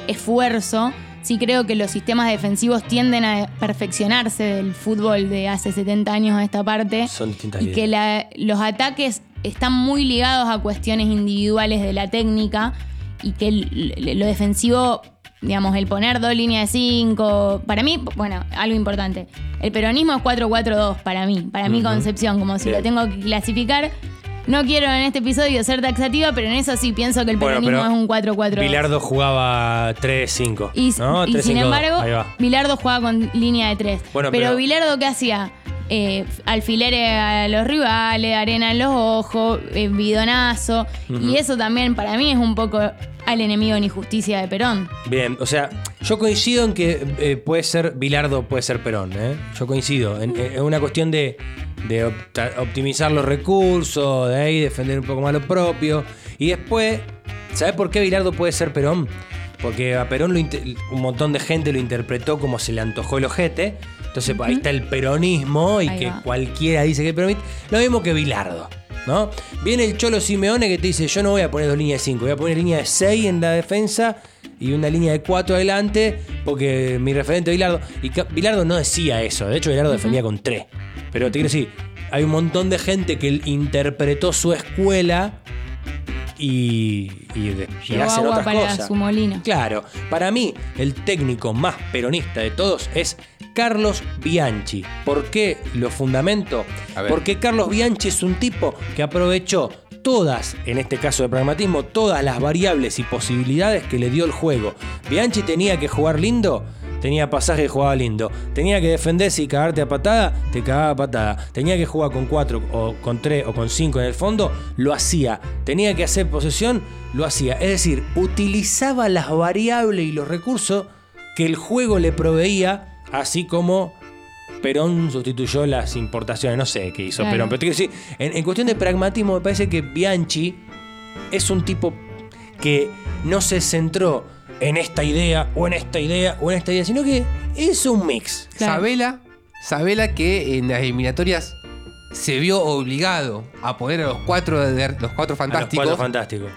[SPEAKER 4] esfuerzo. Sí creo que los sistemas defensivos tienden a perfeccionarse del fútbol de hace 70 años a esta parte.
[SPEAKER 1] Son distintas
[SPEAKER 4] y
[SPEAKER 1] ideas.
[SPEAKER 4] que la- los ataques están muy ligados a cuestiones individuales de la técnica y que el- lo defensivo, digamos, el poner dos líneas de cinco, para mí, bueno, algo importante, el peronismo es 4-4-2 para mí, para mi concepción, como si
[SPEAKER 1] Bien.
[SPEAKER 4] lo tengo que clasificar. No quiero en este episodio ser taxativa, pero en eso sí pienso que el
[SPEAKER 1] Bueno,
[SPEAKER 4] peronismo
[SPEAKER 1] pero
[SPEAKER 4] es un 4-4-2.
[SPEAKER 1] Bilardo jugaba 3-5.
[SPEAKER 4] Y,
[SPEAKER 1] ¿no?
[SPEAKER 4] y sin
[SPEAKER 1] 3-5-2.
[SPEAKER 4] embargo,
[SPEAKER 1] va.
[SPEAKER 4] Bilardo jugaba con línea de tres.
[SPEAKER 1] Bueno,
[SPEAKER 4] pero,
[SPEAKER 1] pero-
[SPEAKER 4] Bilardo, ¿qué hacía? Eh, alfileres a los rivales, arena en los ojos, eh, bidonazo. Y eso también para mí es un poco al enemigo ni justicia de Perón.
[SPEAKER 1] Bien, o sea, yo coincido en que eh, puede ser Bilardo, puede ser Perón. ¿eh? Yo coincido. En, en una cuestión de, optimizar los recursos, de ahí defender un poco más lo propio. Y después, ¿sabes por qué Bilardo puede ser Perón? Porque a Perón lo un montón de gente lo interpretó como se le antojó el ojete. Entonces ahí está el peronismo y
[SPEAKER 4] Ahí
[SPEAKER 1] que
[SPEAKER 4] va.
[SPEAKER 1] cualquiera dice que es peronista. Lo mismo que Bilardo. ¿No? Viene el Cholo Simeone que te dice, yo no voy a poner dos líneas de 5, voy a poner línea de 6 en la defensa y una línea de 4 adelante, porque mi referente Bilardo. Y Bilardo no decía eso, de hecho Bilardo defendía con 3. Pero te quiero decir, hay un montón de gente que interpretó su escuela y, y, de- y hacen
[SPEAKER 4] agua
[SPEAKER 1] otras
[SPEAKER 4] para
[SPEAKER 1] cosas.
[SPEAKER 4] su molino.
[SPEAKER 1] Claro, para mí el técnico más peronista de todos es Carlos Bianchi. ¿Por qué lo fundamento? Porque Carlos Bianchi es un tipo que aprovechó todas, en este caso de pragmatismo, todas las variables y posibilidades que le dio el juego. Bianchi tenía que jugar lindo, tenía pasaje y jugaba lindo. Tenía que defenderse y cagarte a patada, te cagaba a patada. Tenía que jugar con 4 o con 3 o con 5 en el fondo, lo hacía. Tenía que hacer posesión, lo hacía. Es decir, utilizaba las variables y los recursos que el juego le proveía, así como Perón sustituyó las importaciones. No sé qué hizo
[SPEAKER 4] Claro.
[SPEAKER 1] Perón, pero te decir, en, en cuestión de pragmatismo, me parece que Bianchi es un tipo que no se centró en esta idea, o en esta idea, o en esta idea, sino que es un mix.
[SPEAKER 4] Claro.
[SPEAKER 2] Sabela, Sabela que en las eliminatorias se vio obligado a poner a los cuatro, de, los cuatro
[SPEAKER 1] A los
[SPEAKER 2] fantásticos.
[SPEAKER 1] cuatro fantásticos.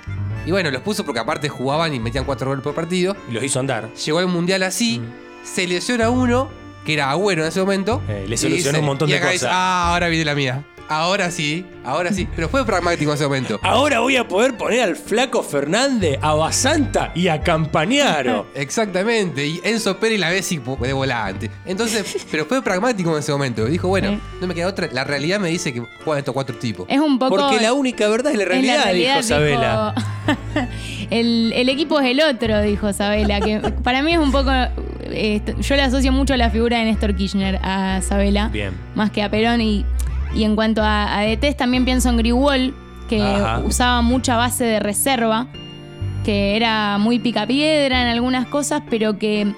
[SPEAKER 2] y bueno, los puso porque aparte jugaban y metían cuatro goles por partido.
[SPEAKER 1] Y los hizo andar.
[SPEAKER 2] Llegó al mundial así, se lesiona uno, que era Agüero en ese momento.
[SPEAKER 1] Mm. Eh, le
[SPEAKER 2] y
[SPEAKER 1] solucionó un montón
[SPEAKER 2] y
[SPEAKER 1] de
[SPEAKER 2] acá
[SPEAKER 1] cosas.
[SPEAKER 2] ah, ahora viene la mía. Ahora sí, ahora sí. Pero fue pragmático en ese momento.
[SPEAKER 1] Ahora voy a poder poner al flaco Fernández, a Basanta y a Campañaro. [laughs]
[SPEAKER 2] Exactamente, y Enzo Pérez la Bessi de volante. Entonces, [laughs] pero fue pragmático en ese momento. Dijo, bueno,
[SPEAKER 4] Sí.
[SPEAKER 2] no me queda otra. La realidad me dice que juegan estos cuatro tipos.
[SPEAKER 4] Es un poco.
[SPEAKER 1] Porque la única verdad es la realidad, dijo Sabela.
[SPEAKER 4] dijo- [laughs] el, el equipo es el otro, dijo Sabela. Que para mí es un poco. eh, yo le asocio mucho a la figura de Néstor Kirchner a Sabela.
[SPEAKER 1] Bien.
[SPEAKER 4] Más que a Perón. Y, y en cuanto a, a DTs, también pienso en Grigol, que
[SPEAKER 1] Ajá.
[SPEAKER 4] usaba mucha base de reserva. Que era muy picapiedra en algunas cosas, pero que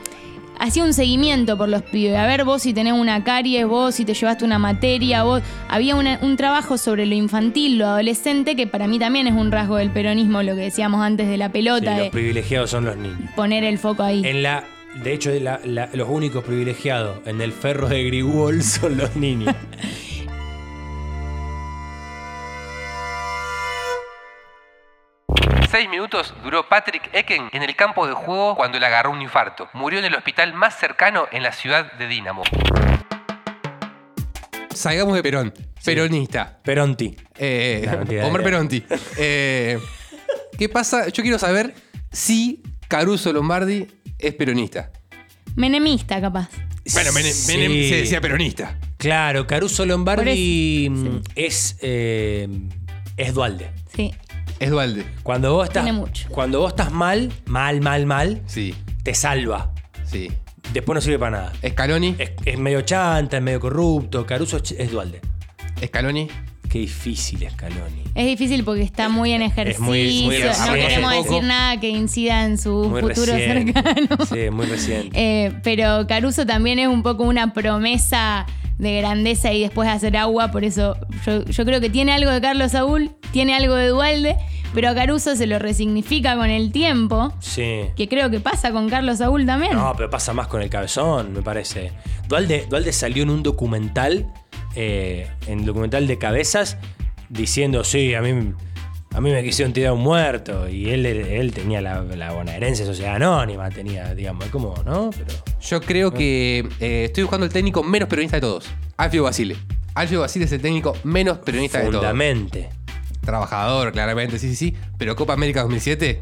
[SPEAKER 4] hacía un seguimiento por los pibes. A ver, vos si tenés una caries, vos si te llevaste una materia, vos. Había una- un trabajo sobre lo infantil, lo adolescente, que para mí también es un rasgo del peronismo, lo que decíamos antes de la
[SPEAKER 1] Sí,
[SPEAKER 4] pelota,
[SPEAKER 1] los
[SPEAKER 4] de
[SPEAKER 1] privilegiados son los niños.
[SPEAKER 4] poner el foco ahí.
[SPEAKER 1] En la, de hecho, la- la- los únicos privilegiados en el ferro de Grigol [laughs] son los niños.
[SPEAKER 2] Seis minutos duró Patrick Eken en el campo de juego cuando le agarró un infarto. Murió en el hospital más cercano en la ciudad de Dínamo. Salgamos de Perón. Peronista.
[SPEAKER 1] Peronti.
[SPEAKER 2] Eh,
[SPEAKER 1] No, mentira,
[SPEAKER 2] Omar
[SPEAKER 1] eh.
[SPEAKER 2] Peronti. Eh, ¿Qué pasa? Yo quiero saber si Caruso Lombardi es peronista.
[SPEAKER 4] Menemista, capaz.
[SPEAKER 2] Bueno, Menem,
[SPEAKER 1] Sí.
[SPEAKER 2] Menem se decía peronista.
[SPEAKER 1] Claro, Caruso Lombardi mm, es, eh, es Dualde.
[SPEAKER 4] Sí.
[SPEAKER 2] Es Dualde.
[SPEAKER 1] Cuando vos estás,
[SPEAKER 4] Tiene mucho.
[SPEAKER 1] cuando vos estás mal, mal, mal, mal,
[SPEAKER 2] Sí,
[SPEAKER 1] te salva.
[SPEAKER 2] sí.
[SPEAKER 1] Después no sirve para nada.
[SPEAKER 2] Scaloni.
[SPEAKER 1] Es, es medio chanta, es medio corrupto. Caruso es, es Dualde.
[SPEAKER 2] Scaloni.
[SPEAKER 1] ¿Qué Qué difícil Scaloni.
[SPEAKER 4] Es difícil porque está muy en ejercicio.
[SPEAKER 1] muy- muy
[SPEAKER 4] no
[SPEAKER 1] reciente.
[SPEAKER 4] queremos
[SPEAKER 2] Hace poco.
[SPEAKER 4] decir nada que incida en su
[SPEAKER 1] Muy
[SPEAKER 4] futuro
[SPEAKER 1] reciente.
[SPEAKER 4] cercano.
[SPEAKER 1] Sí, muy reciente. [laughs]
[SPEAKER 4] Eh, pero Caruso también es un poco una promesa de grandeza y después hacer agua. Por eso yo, yo creo que tiene algo de Carlos Saúl, tiene algo de Dualde, pero a Caruso se lo resignifica con el tiempo.
[SPEAKER 1] Sí.
[SPEAKER 4] Que creo que pasa con Carlos Saúl también.
[SPEAKER 1] No, pero pasa más con el cabezón, me parece. Dualde, Dualde salió en un documental, eh, en el documental de cabezas, diciendo, sí, a mí, a mí me quisieron tirar un muerto. Y él, él tenía la, la bonaerense sociedad anónima, tenía, digamos, es como, ¿no? Pero.
[SPEAKER 2] Yo creo que eh, estoy buscando el técnico menos peronista de todos. Alfio Basile. Alfio Basile es el técnico menos peronista de todos.
[SPEAKER 1] Fundamente.
[SPEAKER 2] Trabajador, claramente, sí, sí, sí. Pero Copa América 2007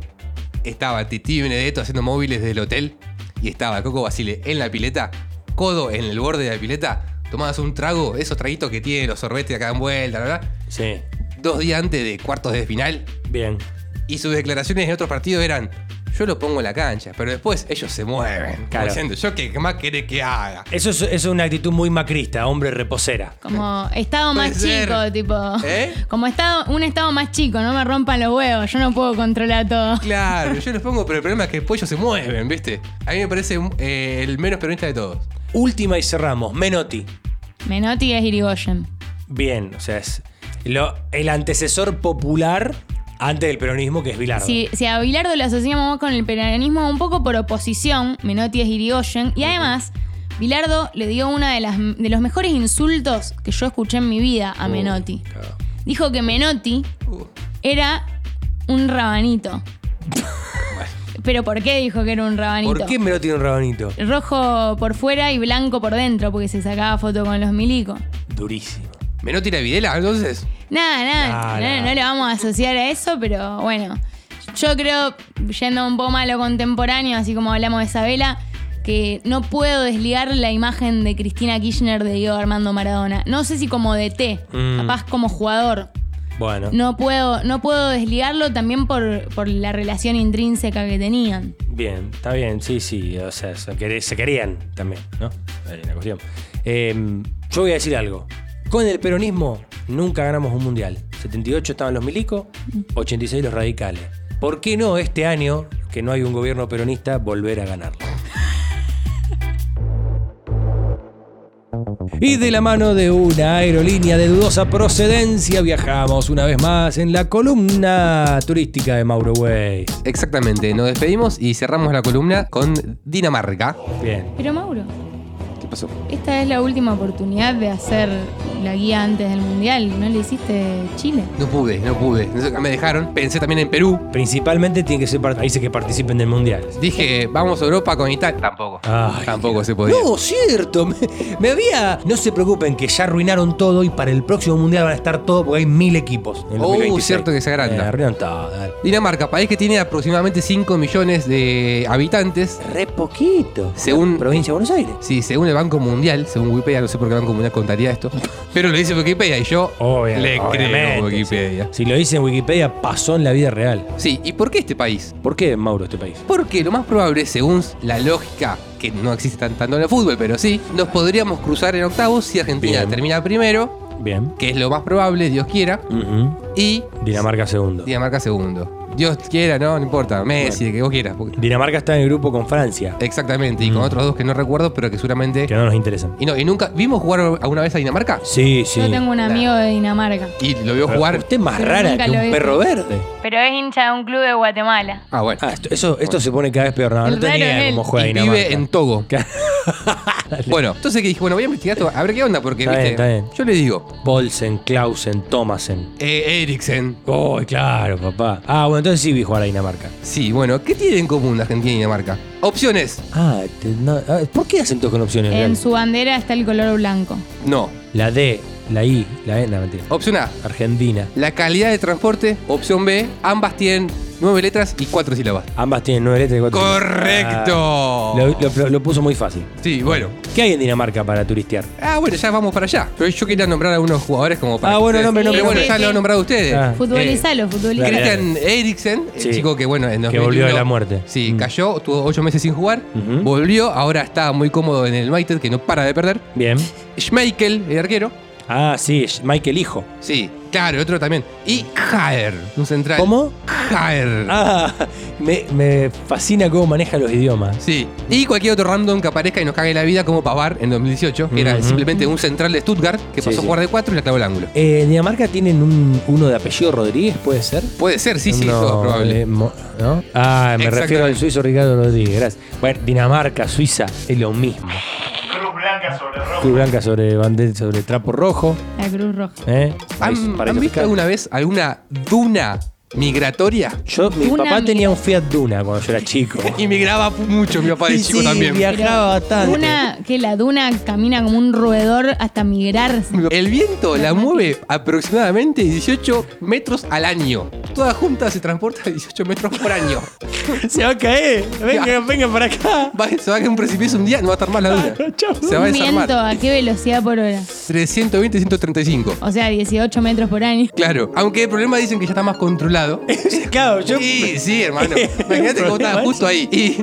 [SPEAKER 2] estaba Titi Benedetto haciendo móviles desde el hotel y estaba Coco Basile en la pileta, codo en el borde de la pileta, tomabas un trago, esos traguitos que tienen los sorbetes acá en vuelta, verdad.
[SPEAKER 1] Sí.
[SPEAKER 2] Dos días antes de cuartos de final
[SPEAKER 1] Bien.
[SPEAKER 2] y sus declaraciones en otros partidos eran. Yo lo pongo en la cancha, pero después ellos se mueven.
[SPEAKER 1] Claro.
[SPEAKER 2] diciendo, ¿yo qué más querés que haga?
[SPEAKER 1] Eso es, eso es una actitud muy macrista, hombre reposera.
[SPEAKER 4] Como estado más
[SPEAKER 2] ser.
[SPEAKER 4] chico, tipo.
[SPEAKER 2] ¿Eh?
[SPEAKER 4] Como estado, un estado más chico, no me rompan los huevos, yo no puedo controlar todo.
[SPEAKER 2] Claro, [laughs] yo los pongo, pero el problema es que después ellos se mueven, ¿viste? A mí me parece eh, el menos peronista de todos.
[SPEAKER 1] Última y cerramos. Menotti.
[SPEAKER 4] Menotti es Irigoyen.
[SPEAKER 1] Bien, o sea, es lo- el antecesor popular antes del peronismo, que es Bilardo.
[SPEAKER 4] Si, si a Bilardo lo asociamos con el peronismo un poco por oposición, Menotti es Irigoyen. Y además, Bilardo le dio uno de, las, de los mejores insultos que yo escuché en mi vida a Menotti.
[SPEAKER 1] Claro.
[SPEAKER 4] Dijo que Menotti era un rabanito. ¿Pero por qué dijo que era un rabanito?
[SPEAKER 1] ¿Por qué Menotti tiene un rabanito?
[SPEAKER 4] Rojo por fuera y blanco por dentro, porque se sacaba foto con los milicos.
[SPEAKER 1] Durísimo.
[SPEAKER 2] ¿Menotti la Videla, entonces?
[SPEAKER 4] Nada, nada,
[SPEAKER 1] No,
[SPEAKER 4] no,
[SPEAKER 1] no.
[SPEAKER 4] no le vamos a asociar a eso, pero bueno. Yo creo, yendo un poco más a lo contemporáneo, así como hablamos de Isabela, que no puedo desligar la imagen de Cristina Kirchner de Diego Armando Maradona. No sé si como DT,
[SPEAKER 1] Mm.
[SPEAKER 4] capaz como jugador.
[SPEAKER 1] Bueno.
[SPEAKER 4] No puedo, no puedo desligarlo también por, por la relación intrínseca que tenían.
[SPEAKER 1] Bien, está bien, sí, sí. O sea, se, quer- se querían también, ¿no? Cuestión. Eh, yo voy a decir algo. Con el peronismo nunca ganamos un mundial. 78 estaban los milicos, 86 los radicales. ¿Por qué no este año, que no hay un gobierno peronista, volver a ganarlo? Y de la mano de una aerolínea de dudosa procedencia viajamos una vez más en la columna turística de Mauro Way.
[SPEAKER 2] Exactamente, nos despedimos y cerramos la columna con Dinamarca.
[SPEAKER 1] Bien.
[SPEAKER 4] Pero Mauro,
[SPEAKER 2] ¿Qué pasó?
[SPEAKER 4] esta es la última oportunidad de hacer la guía antes del Mundial. ¿No le hiciste Chile?
[SPEAKER 2] No pude, no pude. Me dejaron. Pensé también en Perú.
[SPEAKER 1] Principalmente tiene que ser países que participen del mundial.
[SPEAKER 2] Dije, vamos a Europa con Italia. Tampoco.
[SPEAKER 1] Ay,
[SPEAKER 2] Tampoco se podía.
[SPEAKER 1] No, cierto. Me, me había. No se preocupen, que ya arruinaron todo y para el próximo mundial van a estar todo porque hay mil equipos. en
[SPEAKER 2] Oh,
[SPEAKER 1] 2026.
[SPEAKER 2] cierto que se agranda.
[SPEAKER 1] Eh, arruinaron todo. dale.
[SPEAKER 2] Dinamarca, país que tiene aproximadamente 5 millones de habitantes.
[SPEAKER 1] Re poquito.
[SPEAKER 2] Según-
[SPEAKER 1] Provincia de Buenos Aires.
[SPEAKER 2] Sí, según el Banco Mundial, según Wikipedia, no sé por qué Banco Mundial contaría esto, pero lo dice Wikipedia y yo
[SPEAKER 1] Obvia-
[SPEAKER 2] le creo
[SPEAKER 1] obviamente,
[SPEAKER 2] a Wikipedia.
[SPEAKER 1] sí. Si lo dice en Wikipedia, pasó en la vida real.
[SPEAKER 2] Sí, ¿y por qué este país?
[SPEAKER 1] ¿Por qué, Mauro, este país?
[SPEAKER 2] Porque lo más probable, según la lógica, que no existe tan- tanto en el fútbol, pero sí, nos podríamos cruzar en octavos si Argentina
[SPEAKER 1] Bien.
[SPEAKER 2] termina primero,
[SPEAKER 1] Bien.
[SPEAKER 2] que es lo más probable, Dios quiera,
[SPEAKER 1] Ujú.
[SPEAKER 2] y
[SPEAKER 1] Dinamarca segundo.
[SPEAKER 2] Dinamarca segundo. Dios quiera, no, no importa, Messi, que vos quieras. porque-
[SPEAKER 1] Dinamarca está en el grupo con Francia,
[SPEAKER 2] Exactamente, y con
[SPEAKER 1] Mm.
[SPEAKER 2] otros dos que no recuerdo, pero que seguramente...
[SPEAKER 1] que no nos interesan.
[SPEAKER 2] Y no, y nunca... ¿Vimos jugar alguna vez a Dinamarca?
[SPEAKER 1] Sí, sí.
[SPEAKER 4] Yo tengo un amigo de Dinamarca.
[SPEAKER 2] Y lo vio jugar...
[SPEAKER 1] Usted es más
[SPEAKER 4] Pero
[SPEAKER 1] rara
[SPEAKER 4] nunca
[SPEAKER 1] que
[SPEAKER 4] lo
[SPEAKER 1] un
[SPEAKER 4] vi.
[SPEAKER 1] perro verde.
[SPEAKER 4] Pero es hincha de un club de Guatemala.
[SPEAKER 2] Ah, bueno.
[SPEAKER 1] Ah, esto, eso, esto se pone cada vez peor. No,
[SPEAKER 4] El
[SPEAKER 1] no tenía
[SPEAKER 4] él.
[SPEAKER 1] cómo juega
[SPEAKER 2] y
[SPEAKER 1] Dinamarca.
[SPEAKER 2] vive en Togo. [laughs] Bueno, entonces que dije, bueno, voy a investigar esto, a ver qué onda, porque,
[SPEAKER 1] Está
[SPEAKER 2] viste,
[SPEAKER 1] bien, está bien.
[SPEAKER 2] yo le digo,
[SPEAKER 1] Bolsen, Clausen, Thomasen.
[SPEAKER 2] eh, Eriksen.
[SPEAKER 1] Oh, claro, papá. Ah, bueno, entonces sí vi jugar a Dinamarca.
[SPEAKER 2] Sí, bueno, ¿qué tienen en común Argentina y Dinamarca? Opciones,
[SPEAKER 1] Ah, te- no, ah, ¿por qué hacen todos con opciones?
[SPEAKER 4] En
[SPEAKER 1] real?
[SPEAKER 4] su bandera está el color blanco.
[SPEAKER 2] no.
[SPEAKER 1] La D, la I, la E, no, mentira.
[SPEAKER 2] Opción A,
[SPEAKER 1] Argentina.
[SPEAKER 2] la calidad de transporte. Opción B, ambas tienen nueve letras y cuatro sílabas.
[SPEAKER 1] Ambas tienen nueve letras y cuatro.
[SPEAKER 2] ¡Correcto!
[SPEAKER 1] Ah, lo, lo- lo puso muy fácil.
[SPEAKER 2] Sí, bueno.
[SPEAKER 1] ¿Qué hay en Dinamarca para turistear?
[SPEAKER 2] Ah, bueno, ya vamos para allá. Pero yo quería nombrar a algunos jugadores como para.
[SPEAKER 1] Ah,
[SPEAKER 2] que
[SPEAKER 1] bueno,
[SPEAKER 2] ustedes-
[SPEAKER 1] nombre, nombre,
[SPEAKER 2] Pero bueno,
[SPEAKER 4] nombre.
[SPEAKER 2] ya lo han nombrado ustedes.
[SPEAKER 1] Ah.
[SPEAKER 4] Futbolizalo, futbolizalo.
[SPEAKER 1] Claro.
[SPEAKER 2] Christian Eriksen, el
[SPEAKER 1] Sí.
[SPEAKER 2] chico que bueno, en
[SPEAKER 1] Que
[SPEAKER 2] 2021
[SPEAKER 1] volvió de la muerte.
[SPEAKER 2] Sí,
[SPEAKER 1] Mm.
[SPEAKER 2] cayó, tuvo ocho meses sin jugar,
[SPEAKER 1] Ujú.
[SPEAKER 2] volvió, ahora está muy cómodo en el United, que no para de perder.
[SPEAKER 1] Bien.
[SPEAKER 2] Schmeichel, el arquero,
[SPEAKER 1] Ah, sí, Michael Hijo.
[SPEAKER 2] sí, Claro, otro también. Y Jaer, un central.
[SPEAKER 1] ¿Cómo?
[SPEAKER 2] Jaer.
[SPEAKER 1] Ah, me, me fascina cómo maneja los idiomas.
[SPEAKER 2] Sí. Y cualquier otro random que aparezca y nos cague la vida, como Pavar en 2018, que era
[SPEAKER 1] Ujú.
[SPEAKER 2] simplemente un central de Stuttgart que
[SPEAKER 1] Sí,
[SPEAKER 2] pasó a
[SPEAKER 1] sí.
[SPEAKER 2] jugar de 4 y la clavó el ángulo.
[SPEAKER 1] Eh, ¿En Dinamarca tienen un, uno de apellido Rodríguez, puede ser?
[SPEAKER 2] Puede ser, sí, sí, todo probable.
[SPEAKER 1] eh, mo- ¿no? Ah, me
[SPEAKER 2] Exactamente.
[SPEAKER 1] refiero al suizo Ricardo Rodríguez. Gracias. Bueno, Dinamarca, Suiza, es lo mismo.
[SPEAKER 3] Cruz blanca sobre rojo.
[SPEAKER 1] Cruz Blanca sobre, bandera, sobre trapo rojo.
[SPEAKER 4] La Cruz Roja.
[SPEAKER 1] ¿eh?
[SPEAKER 2] ¿Han,
[SPEAKER 1] Paraíso-
[SPEAKER 2] han
[SPEAKER 1] paraíso
[SPEAKER 2] visto
[SPEAKER 1] fiscal.
[SPEAKER 2] alguna vez alguna duna migratoria?
[SPEAKER 1] Yo, mi
[SPEAKER 4] Una
[SPEAKER 1] papá tenía un Fiat Duna cuando yo era chico. [laughs]
[SPEAKER 2] Y migraba mucho mi papá de
[SPEAKER 1] Y
[SPEAKER 2] chico
[SPEAKER 1] sí,
[SPEAKER 2] también.
[SPEAKER 1] viajaba bastante.
[SPEAKER 4] Una que la duna camina como un roedor hasta migrar.
[SPEAKER 2] El viento la mueve aproximadamente 18 metros al año. Toda junta se transporta [laughs] 18 metros por año. [laughs]
[SPEAKER 1] Se va a caer. Venga, venga para acá.
[SPEAKER 2] Va- se va a caer un precipicio un día, no va a estar más la duna.
[SPEAKER 1] Chau.
[SPEAKER 2] Se va a
[SPEAKER 4] Un
[SPEAKER 2] desarmar.
[SPEAKER 4] viento a qué velocidad por hora.
[SPEAKER 2] 320, 135.
[SPEAKER 4] O sea, 18 metros por año.
[SPEAKER 2] Claro, aunque el problema dicen que ya está más [laughs]
[SPEAKER 1] Claro, yo.
[SPEAKER 2] Sí, sí, hermano. Imagínate cómo estaba [laughs] justo ahí. Y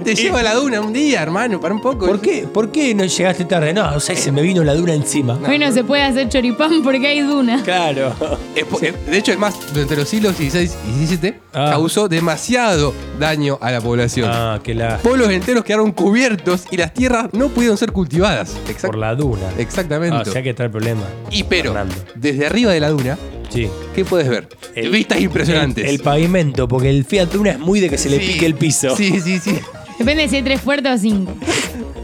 [SPEAKER 2] te lleva a la duna un día, hermano, para un poco.
[SPEAKER 1] ¿Por qué? ¿Por qué no llegaste tarde? No, o sea, se me vino la duna encima.
[SPEAKER 4] Bueno, se puede hacer choripán porque hay duna.
[SPEAKER 1] Claro.
[SPEAKER 2] Eh, De hecho, es más, durante los siglos XVI y XVII
[SPEAKER 1] Ah.
[SPEAKER 2] causó demasiado daño a la población.
[SPEAKER 1] Ah, que la.
[SPEAKER 2] Pueblos enteros quedaron cubiertos y las tierras no pudieron ser cultivadas. Exact-
[SPEAKER 1] Por la duna.
[SPEAKER 2] Exactamente.
[SPEAKER 1] Ah, o sea que está el problema.
[SPEAKER 2] y pero,
[SPEAKER 1] Fernando.
[SPEAKER 2] desde arriba de la duna,
[SPEAKER 1] Sí.
[SPEAKER 2] ¿qué puedes ver?
[SPEAKER 1] El-
[SPEAKER 2] Vistas impresionantes.
[SPEAKER 1] El, el pavimento, porque el Fiat Duna es muy de que se le
[SPEAKER 2] Sí,
[SPEAKER 1] pique el piso.
[SPEAKER 2] Sí, sí, sí.
[SPEAKER 4] Depende si hay tres puertas o cinco.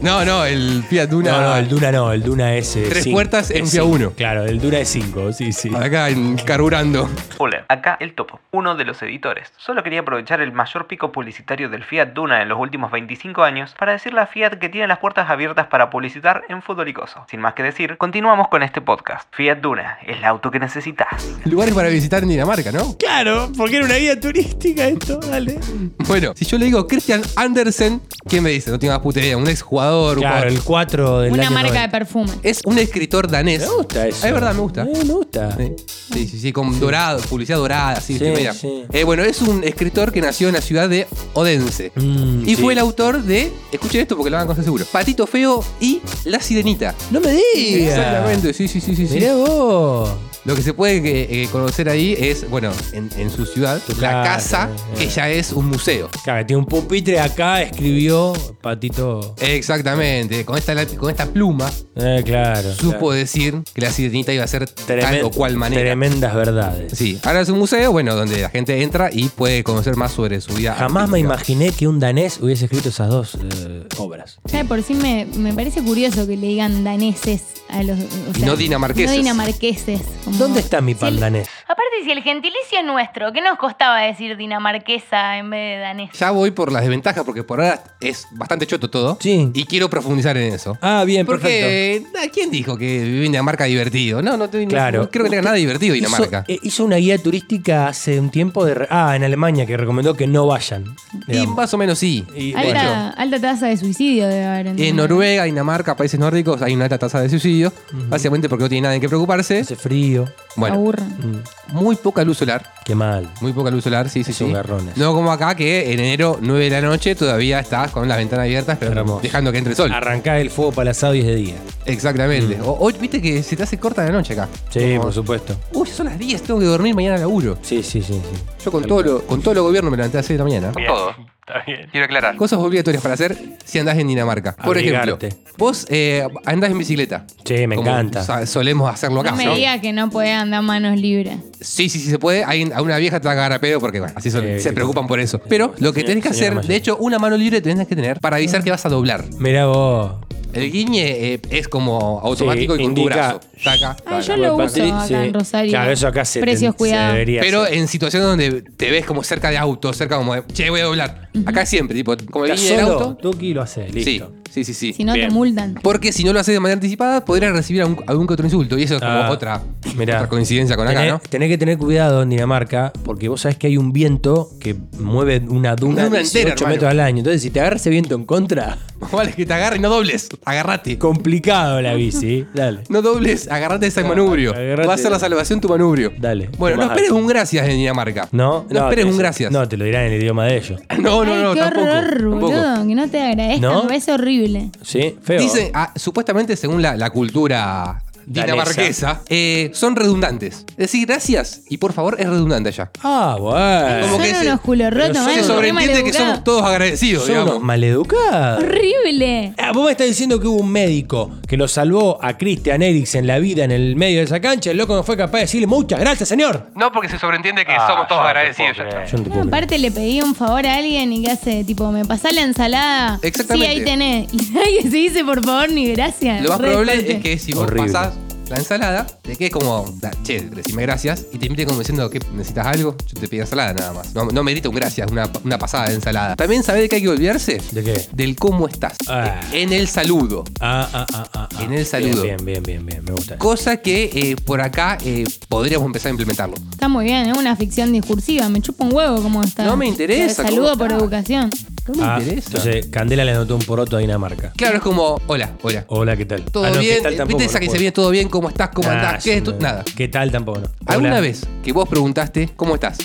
[SPEAKER 2] No, no, el Fiat Duna.
[SPEAKER 1] No, no, el Duna no, el Duna es. eh,
[SPEAKER 2] Tres
[SPEAKER 1] cinco.
[SPEAKER 2] puertas en
[SPEAKER 1] Es
[SPEAKER 2] Fiat
[SPEAKER 1] cinco.
[SPEAKER 2] Uno.
[SPEAKER 1] Claro, el Duna es 5, sí, sí.
[SPEAKER 2] Acá en- carburando.
[SPEAKER 8] Hola, acá el Topo, uno de los editores. Solo quería aprovechar el mayor pico publicitario del Fiat Duna en los últimos 25 años para decirle a Fiat que tiene las puertas abiertas para publicitar en Futuricoso. Sin más que decir, continuamos con este podcast. Fiat Duna, el auto que necesitas.
[SPEAKER 2] Lugares para visitar en Dinamarca, ¿no?
[SPEAKER 1] Claro, porque era una guía turística esto, dale.
[SPEAKER 2] Bueno, si yo le digo Christian Andersen, ¿quién me dice? No tengo más puta idea. Un exjugador, un
[SPEAKER 1] Claro, el 4 del
[SPEAKER 4] Una
[SPEAKER 1] año
[SPEAKER 4] marca de
[SPEAKER 1] 90.
[SPEAKER 4] perfume.
[SPEAKER 2] Es un escritor danés.
[SPEAKER 1] Me gusta eso.
[SPEAKER 2] Es verdad, me gusta.
[SPEAKER 1] Eh, me gusta.
[SPEAKER 2] Sí, sí, sí, sí, con dorado, publicidad dorada, así,
[SPEAKER 1] Sí, sí.
[SPEAKER 2] Eh, bueno, es un escritor que nació en la ciudad de Odense.
[SPEAKER 1] Mm,
[SPEAKER 2] y
[SPEAKER 1] sí.
[SPEAKER 2] fue el autor de, escuchen esto porque lo van a conocer seguro, Patito Feo y La Sirenita.
[SPEAKER 1] No me digas.
[SPEAKER 2] Exactamente, sí, sí, sí, sí. sí.
[SPEAKER 1] Mirá vos.
[SPEAKER 2] Lo que se puede eh, eh, conocer ahí es, bueno, en, en su ciudad,
[SPEAKER 1] Claro,
[SPEAKER 2] la casa,
[SPEAKER 1] eh.
[SPEAKER 2] que ya es un museo.
[SPEAKER 1] Claro, tiene un pupitre acá, escribió Patito.
[SPEAKER 2] Exactamente, con esta, lápiz- con esta pluma
[SPEAKER 1] Eh, claro.
[SPEAKER 2] supo
[SPEAKER 1] claro.
[SPEAKER 2] decir que la sirenita iba a ser tal
[SPEAKER 1] Tremen-
[SPEAKER 2] o cual manera.
[SPEAKER 1] Tremendas verdades.
[SPEAKER 2] Sí, ahora es un museo, bueno, donde la gente entra y puede conocer más sobre su vida.
[SPEAKER 1] Jamás me imaginé que un danés hubiese escrito esas dos eh, obras.
[SPEAKER 4] Ya de por sí me, me parece curioso que le digan daneses a los. o
[SPEAKER 2] no dinamarqueses.
[SPEAKER 4] No dinamarqueses. como-
[SPEAKER 1] ¿Dónde está mi
[SPEAKER 4] Si
[SPEAKER 1] pan
[SPEAKER 4] el-
[SPEAKER 1] danés?
[SPEAKER 4] Aparte, si el gentilicio es nuestro, ¿qué nos costaba decir dinamarquesa en vez de danés?
[SPEAKER 2] Ya voy por las desventajas porque por ahora es bastante choto todo.
[SPEAKER 1] Sí.
[SPEAKER 2] Y quiero profundizar en eso.
[SPEAKER 1] Ah, bien, perfecto.
[SPEAKER 2] Porque, ah, ¿quién dijo que vivir en Dinamarca es divertido? No, no, te-
[SPEAKER 1] Claro.
[SPEAKER 2] no creo que tenga nada divertido
[SPEAKER 1] Hizo,
[SPEAKER 2] Dinamarca.
[SPEAKER 1] eh, hizo una guía turística hace un tiempo de. Ah, en Alemania, que recomendó que no vayan.
[SPEAKER 2] y más o menos sí.
[SPEAKER 1] Y,
[SPEAKER 4] Alta, alta tasa de suicidio debe haber.
[SPEAKER 2] en
[SPEAKER 4] Dinamarca.
[SPEAKER 2] Noruega, Dinamarca, países nórdicos, hay una alta tasa de suicidio. Básicamente porque no tiene nada en qué preocuparse.
[SPEAKER 1] hace frío.
[SPEAKER 2] Bueno,
[SPEAKER 4] Aburren.
[SPEAKER 1] Mm,
[SPEAKER 2] muy poca luz solar.
[SPEAKER 1] qué mal.
[SPEAKER 2] Muy poca luz solar, sí, sí,
[SPEAKER 1] Son
[SPEAKER 2] sí.
[SPEAKER 1] garrones.
[SPEAKER 2] No como acá que en enero 9 de la noche todavía estás con las ventanas abiertas, pero
[SPEAKER 1] Hermoso.
[SPEAKER 2] dejando que entre el sol.
[SPEAKER 1] Arrancá el fuego para el asado y es de día.
[SPEAKER 2] Exactamente. O- Hoy viste que se te hace corta la noche acá.
[SPEAKER 1] Sí,
[SPEAKER 2] Como,
[SPEAKER 1] por supuesto.
[SPEAKER 2] Uy, son las 10, tengo que dormir mañana laburo.
[SPEAKER 1] Sí, sí, sí. sí.
[SPEAKER 2] Yo con todo, lo, con todo lo gobierno me levanté a las 6 de la mañana.
[SPEAKER 8] Con todo. Está bien. Quiero aclarar.
[SPEAKER 2] Cosas obligatorias para hacer si andás en Dinamarca. Por
[SPEAKER 1] Abrigarte.
[SPEAKER 2] ejemplo, vos eh, andás en bicicleta.
[SPEAKER 1] Sí, me
[SPEAKER 2] Como
[SPEAKER 1] encanta.
[SPEAKER 2] solemos hacerlo acá.
[SPEAKER 4] No me
[SPEAKER 2] ¿no?
[SPEAKER 4] digas que no puede andar manos libres.
[SPEAKER 2] Sí, sí, sí se puede. Hay, a una vieja te va a cagar a pedo porque bueno, así son- se preocupan por eso. Pero lo que
[SPEAKER 1] Sí,
[SPEAKER 2] tenés que
[SPEAKER 1] señora
[SPEAKER 2] hacer,
[SPEAKER 1] mayor.
[SPEAKER 2] de hecho, una mano libre tenés que tener para avisar que vas a doblar.
[SPEAKER 1] Mirá vos.
[SPEAKER 2] El guiñe eh, es como automático
[SPEAKER 1] Sí,
[SPEAKER 2] y con tu
[SPEAKER 1] indica-
[SPEAKER 2] brazo. Taca.
[SPEAKER 4] Ay, yo lo uso
[SPEAKER 1] Patri-
[SPEAKER 4] acá
[SPEAKER 1] sí.
[SPEAKER 4] en Rosario.
[SPEAKER 1] Claro, eso acá se,
[SPEAKER 4] Precios
[SPEAKER 1] se
[SPEAKER 4] cuidados.
[SPEAKER 1] debería
[SPEAKER 2] Pero
[SPEAKER 1] hacer.
[SPEAKER 2] en situaciones donde te ves como cerca de auto, cerca como de, che, voy a doblar. Acá siempre, tipo, como el
[SPEAKER 1] ¿Estás
[SPEAKER 2] guiñe del
[SPEAKER 1] solo?
[SPEAKER 2] auto.
[SPEAKER 1] Tuki lo hace,
[SPEAKER 2] Sí,
[SPEAKER 1] listo.
[SPEAKER 2] sí, sí, sí.
[SPEAKER 4] Si no, te multan.
[SPEAKER 2] Porque si no lo haces de manera anticipada, podrías recibir algún, algún que otro insulto. Y eso es como
[SPEAKER 1] Ah,
[SPEAKER 2] otra,
[SPEAKER 1] mirá.
[SPEAKER 2] otra coincidencia con acá,
[SPEAKER 1] Tenés,
[SPEAKER 2] ¿no?
[SPEAKER 1] tenés que tener cuidado en Dinamarca porque vos sabés que hay un viento que mueve una duna
[SPEAKER 2] Una
[SPEAKER 1] de
[SPEAKER 2] entera,
[SPEAKER 1] 18
[SPEAKER 2] hermano.
[SPEAKER 1] metros al año. Entonces, si te agarra ese viento en contra, [laughs]
[SPEAKER 2] Vale, que te agarre y no dobles. Agarrate.
[SPEAKER 1] complicado la bici. ¿eh? [laughs] Dale.
[SPEAKER 2] No dobles, agarrate ese manubrio.
[SPEAKER 1] agarrate.
[SPEAKER 2] Va a ser la salvación tu manubrio.
[SPEAKER 1] Dale.
[SPEAKER 2] Bueno, no esperes un gracias en Dinamarca.
[SPEAKER 1] No,
[SPEAKER 2] No, esperes
[SPEAKER 1] te-
[SPEAKER 2] un gracias.
[SPEAKER 1] No, te lo dirán en el idioma de ellos. [laughs]
[SPEAKER 2] No, no,
[SPEAKER 4] Ay,
[SPEAKER 2] no,
[SPEAKER 4] qué
[SPEAKER 2] tampoco.
[SPEAKER 4] horror,
[SPEAKER 2] tampoco.
[SPEAKER 4] boludo. Que no te agradezcan.
[SPEAKER 1] ¿No?
[SPEAKER 4] Me parece horrible.
[SPEAKER 1] ¿Sí? Feo.
[SPEAKER 2] Dice, ah, supuestamente según la, la cultura dinamarquesa eh, son redundantes. Decir gracias y por favor es redundante allá.
[SPEAKER 1] Ah, bueno.
[SPEAKER 2] Como
[SPEAKER 4] Son
[SPEAKER 2] que se-
[SPEAKER 4] unos culos rotos, mal,
[SPEAKER 2] Se sobreentiende que
[SPEAKER 4] maleducados.
[SPEAKER 2] somos todos agradecidos,
[SPEAKER 1] Son unos
[SPEAKER 2] digamos.
[SPEAKER 1] maleducados.
[SPEAKER 4] Horrible.
[SPEAKER 1] Ah, vos me estás diciendo que hubo un médico que lo salvó a Christian Eriksen la vida en el medio de esa cancha. El loco no fue capaz de decirle muchas gracias, señor.
[SPEAKER 2] No, porque se sobreentiende que
[SPEAKER 1] Ah,
[SPEAKER 2] somos todos
[SPEAKER 1] te
[SPEAKER 2] agradecidos.
[SPEAKER 1] puedo
[SPEAKER 2] ya está.
[SPEAKER 1] Yo no te puedo creer.
[SPEAKER 4] Aparte le pedí un favor a alguien y que hace, tipo, me pasás la ensalada.
[SPEAKER 2] Exactamente.
[SPEAKER 4] Sí, ahí tenés. [laughs] Y nadie se dice por favor ni gracias.
[SPEAKER 2] Lo más
[SPEAKER 4] Re
[SPEAKER 2] probable
[SPEAKER 4] fuerte.
[SPEAKER 2] es que si vos
[SPEAKER 1] Horrible.
[SPEAKER 2] pasás la ensalada, te quedes como, da, che, decime gracias, y te mire como diciendo que necesitas algo, yo te pido ensalada nada más. No, no me grita un gracias, una, una pasada de ensalada. También sabés de qué hay que olvidarse?
[SPEAKER 1] ¿De qué?
[SPEAKER 2] Del cómo estás.
[SPEAKER 1] Ah.
[SPEAKER 2] En el saludo.
[SPEAKER 1] Ah, ah, ah, ah, ah.
[SPEAKER 2] En el saludo.
[SPEAKER 1] Bien, bien, bien, bien, bien. Me gusta.
[SPEAKER 2] Cosa que eh, por acá eh, podríamos empezar a implementarlo.
[SPEAKER 4] Está muy bien, es una ficción discursiva. Me chupa un huevo cómo está.
[SPEAKER 2] No me interesa
[SPEAKER 4] Te Saludo por educación.
[SPEAKER 2] No me
[SPEAKER 1] Ah,
[SPEAKER 2] interesa.
[SPEAKER 1] entonces Candela le anotó un poroto a Dinamarca.
[SPEAKER 2] claro, es como, hola, hola.
[SPEAKER 1] Hola, ¿qué tal?
[SPEAKER 2] Todo
[SPEAKER 1] Ah, no, ¿qué
[SPEAKER 2] bien,
[SPEAKER 1] tal tampoco?
[SPEAKER 2] viste esa
[SPEAKER 1] No
[SPEAKER 2] que se viene todo bien, ¿cómo estás? ¿Cómo
[SPEAKER 1] Ah,
[SPEAKER 2] andás? ¿Qué
[SPEAKER 1] es
[SPEAKER 2] tu-? Nada.
[SPEAKER 1] ¿Qué tal tampoco? No.
[SPEAKER 2] ¿Alguna
[SPEAKER 1] Hola.
[SPEAKER 2] vez que vos preguntaste cómo estás?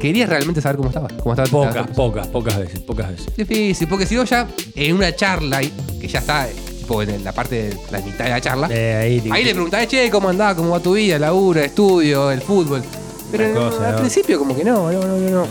[SPEAKER 2] ¿Querías realmente saber cómo estabas? ¿Cómo estaba
[SPEAKER 1] Pocas, pocas, pocas veces, pocas veces.
[SPEAKER 2] Difícil, porque si vos ya en una charla, que ya está tipo en la parte de la mitad de la charla,
[SPEAKER 1] Eh, ahí,
[SPEAKER 2] le preguntás, che, ¿cómo andás? ¿Cómo va tu vida? ¿Laburo, estudio, el fútbol? Pero
[SPEAKER 1] cosa,
[SPEAKER 2] al
[SPEAKER 1] ¿no?
[SPEAKER 2] principio como que no, no, no, no, no.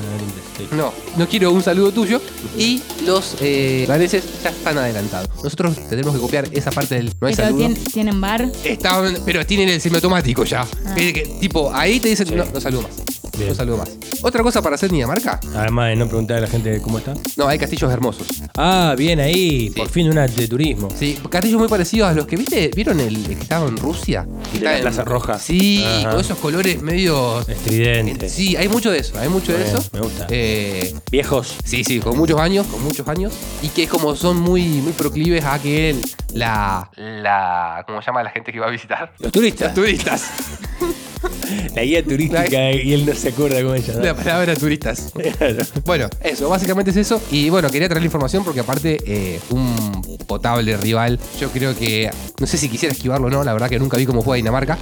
[SPEAKER 2] No, no quiero un saludo tuyo. Y los eh, daneses ya están adelantados. Nosotros tenemos que copiar esa parte del no hay
[SPEAKER 4] Pero
[SPEAKER 2] saludo.
[SPEAKER 4] tien- tienen bar.
[SPEAKER 2] Estaban, pero tienen el semiautomático ya. Que, tipo, ahí te dicen,
[SPEAKER 1] Sí.
[SPEAKER 2] no, no saludo más.
[SPEAKER 1] Bien.
[SPEAKER 2] No saludo más. Otra cosa para hacer en Dinamarca.
[SPEAKER 1] Además de no preguntarle a la gente cómo está.
[SPEAKER 2] No, hay castillos hermosos.
[SPEAKER 1] Ah, bien ahí.
[SPEAKER 2] Sí.
[SPEAKER 1] Por fin una de turismo.
[SPEAKER 2] Sí, castillos muy parecidos a los que viste. ¿Vieron el, el que estaba en Rusia? Que
[SPEAKER 1] De la
[SPEAKER 2] está en-
[SPEAKER 1] Plaza Roja.
[SPEAKER 2] Sí,
[SPEAKER 1] Ajá.
[SPEAKER 2] con esos colores medio.
[SPEAKER 1] Estridente.
[SPEAKER 2] Sí, hay mucho de eso, hay mucho de eso.
[SPEAKER 1] me gusta.
[SPEAKER 2] Eh,
[SPEAKER 1] Viejos.
[SPEAKER 2] sí, sí, con muchos años, con muchos años. Y que como son muy, muy proclives a que la. la. ¿Cómo se llama la gente que va a visitar?
[SPEAKER 1] Los turistas.
[SPEAKER 2] Los turistas.
[SPEAKER 1] La guía turística
[SPEAKER 2] La-
[SPEAKER 1] y él no se acuerda cómo ella.
[SPEAKER 2] La palabra turistas. [laughs]
[SPEAKER 1] Claro.
[SPEAKER 2] Bueno, eso, básicamente es eso. Y bueno, quería traer la información porque aparte, eh, un potable rival, yo creo que, no sé si quisiera esquivarlo o no, la verdad que nunca vi cómo juega Dinamarca.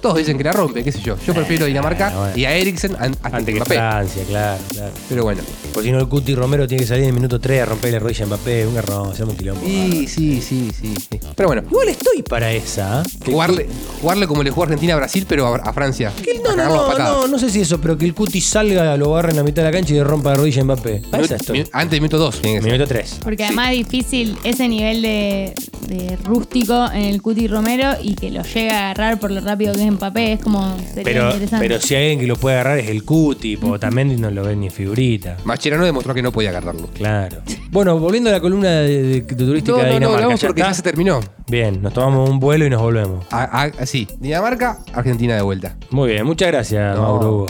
[SPEAKER 2] Todos dicen que la rompe, qué sé yo. Yo prefiero Dinamarca
[SPEAKER 1] bueno.
[SPEAKER 2] y a Eriksen an- antes que Mbappé.
[SPEAKER 1] Francia, claro, claro.
[SPEAKER 2] Pero bueno.
[SPEAKER 1] Pues si no, el Cuti Romero tiene que salir en el minuto 3 a romperle la rodilla a Mbappé. Un garrón, hacemos un quilombo.
[SPEAKER 2] Sí, sí, sí, sí, sí. Pero bueno,
[SPEAKER 1] Igual estoy para esa. ¿eh?
[SPEAKER 2] Jugarle, jugarle como le jugó Argentina a Brasil, pero a, a Francia.
[SPEAKER 1] Que no,
[SPEAKER 2] A
[SPEAKER 1] no,
[SPEAKER 2] a
[SPEAKER 1] no, no, no sé si eso, pero que el Cuti salga, lo agarre en la mitad de la cancha y le rompa la rodilla a Mbappé. Para
[SPEAKER 2] Minut-
[SPEAKER 1] estoy.
[SPEAKER 2] mi- antes de minuto 2.
[SPEAKER 1] Minuto 3.
[SPEAKER 4] Porque además es difícil ese nivel de, de rústico en el Cuti Romero y que lo llega a agarrar por lo rápido que es Mbappé. Es como. Sería
[SPEAKER 1] Pero,
[SPEAKER 4] interesante.
[SPEAKER 1] pero si hay alguien que lo puede agarrar es el Cuti, porque también no lo ven ni figurita.
[SPEAKER 2] Mascherano demostró que no podía agarrarlo.
[SPEAKER 1] Claro. Bueno, volviendo a la columna de, de- de turística
[SPEAKER 2] No,
[SPEAKER 1] de
[SPEAKER 2] no, no,
[SPEAKER 1] Dinamarca.
[SPEAKER 2] hablamos
[SPEAKER 1] ¿ya
[SPEAKER 2] porque
[SPEAKER 1] está?
[SPEAKER 2] ya se terminó.
[SPEAKER 1] Bien, nos tomamos un vuelo y nos volvemos.
[SPEAKER 2] A- a- sí, Dinamarca, Argentina de vuelta.
[SPEAKER 1] Muy bien, muchas gracias,
[SPEAKER 2] No.
[SPEAKER 1] Mauro Hugo.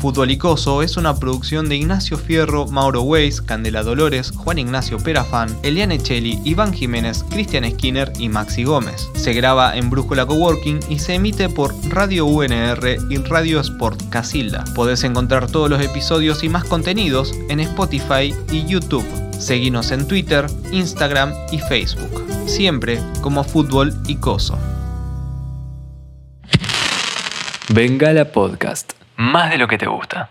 [SPEAKER 8] Futbolicoso es una producción de Ignacio Fierro, Mauro Weiss, Candela Dolores, Juan Ignacio Perafán, Eliane Cheli, Iván Jiménez, Cristian Skinner y Maxi Gómez. Se graba en Brújula Coworking y se emite por Radio UNR y Radio Sport Casilda. Podés encontrar todos los episodios y más contenidos en Spotify y YouTube. Seguinos en Twitter, Instagram y Facebook. Siempre como Fútbol y Coso.
[SPEAKER 5] Bengala Podcast. Más de lo que te gusta.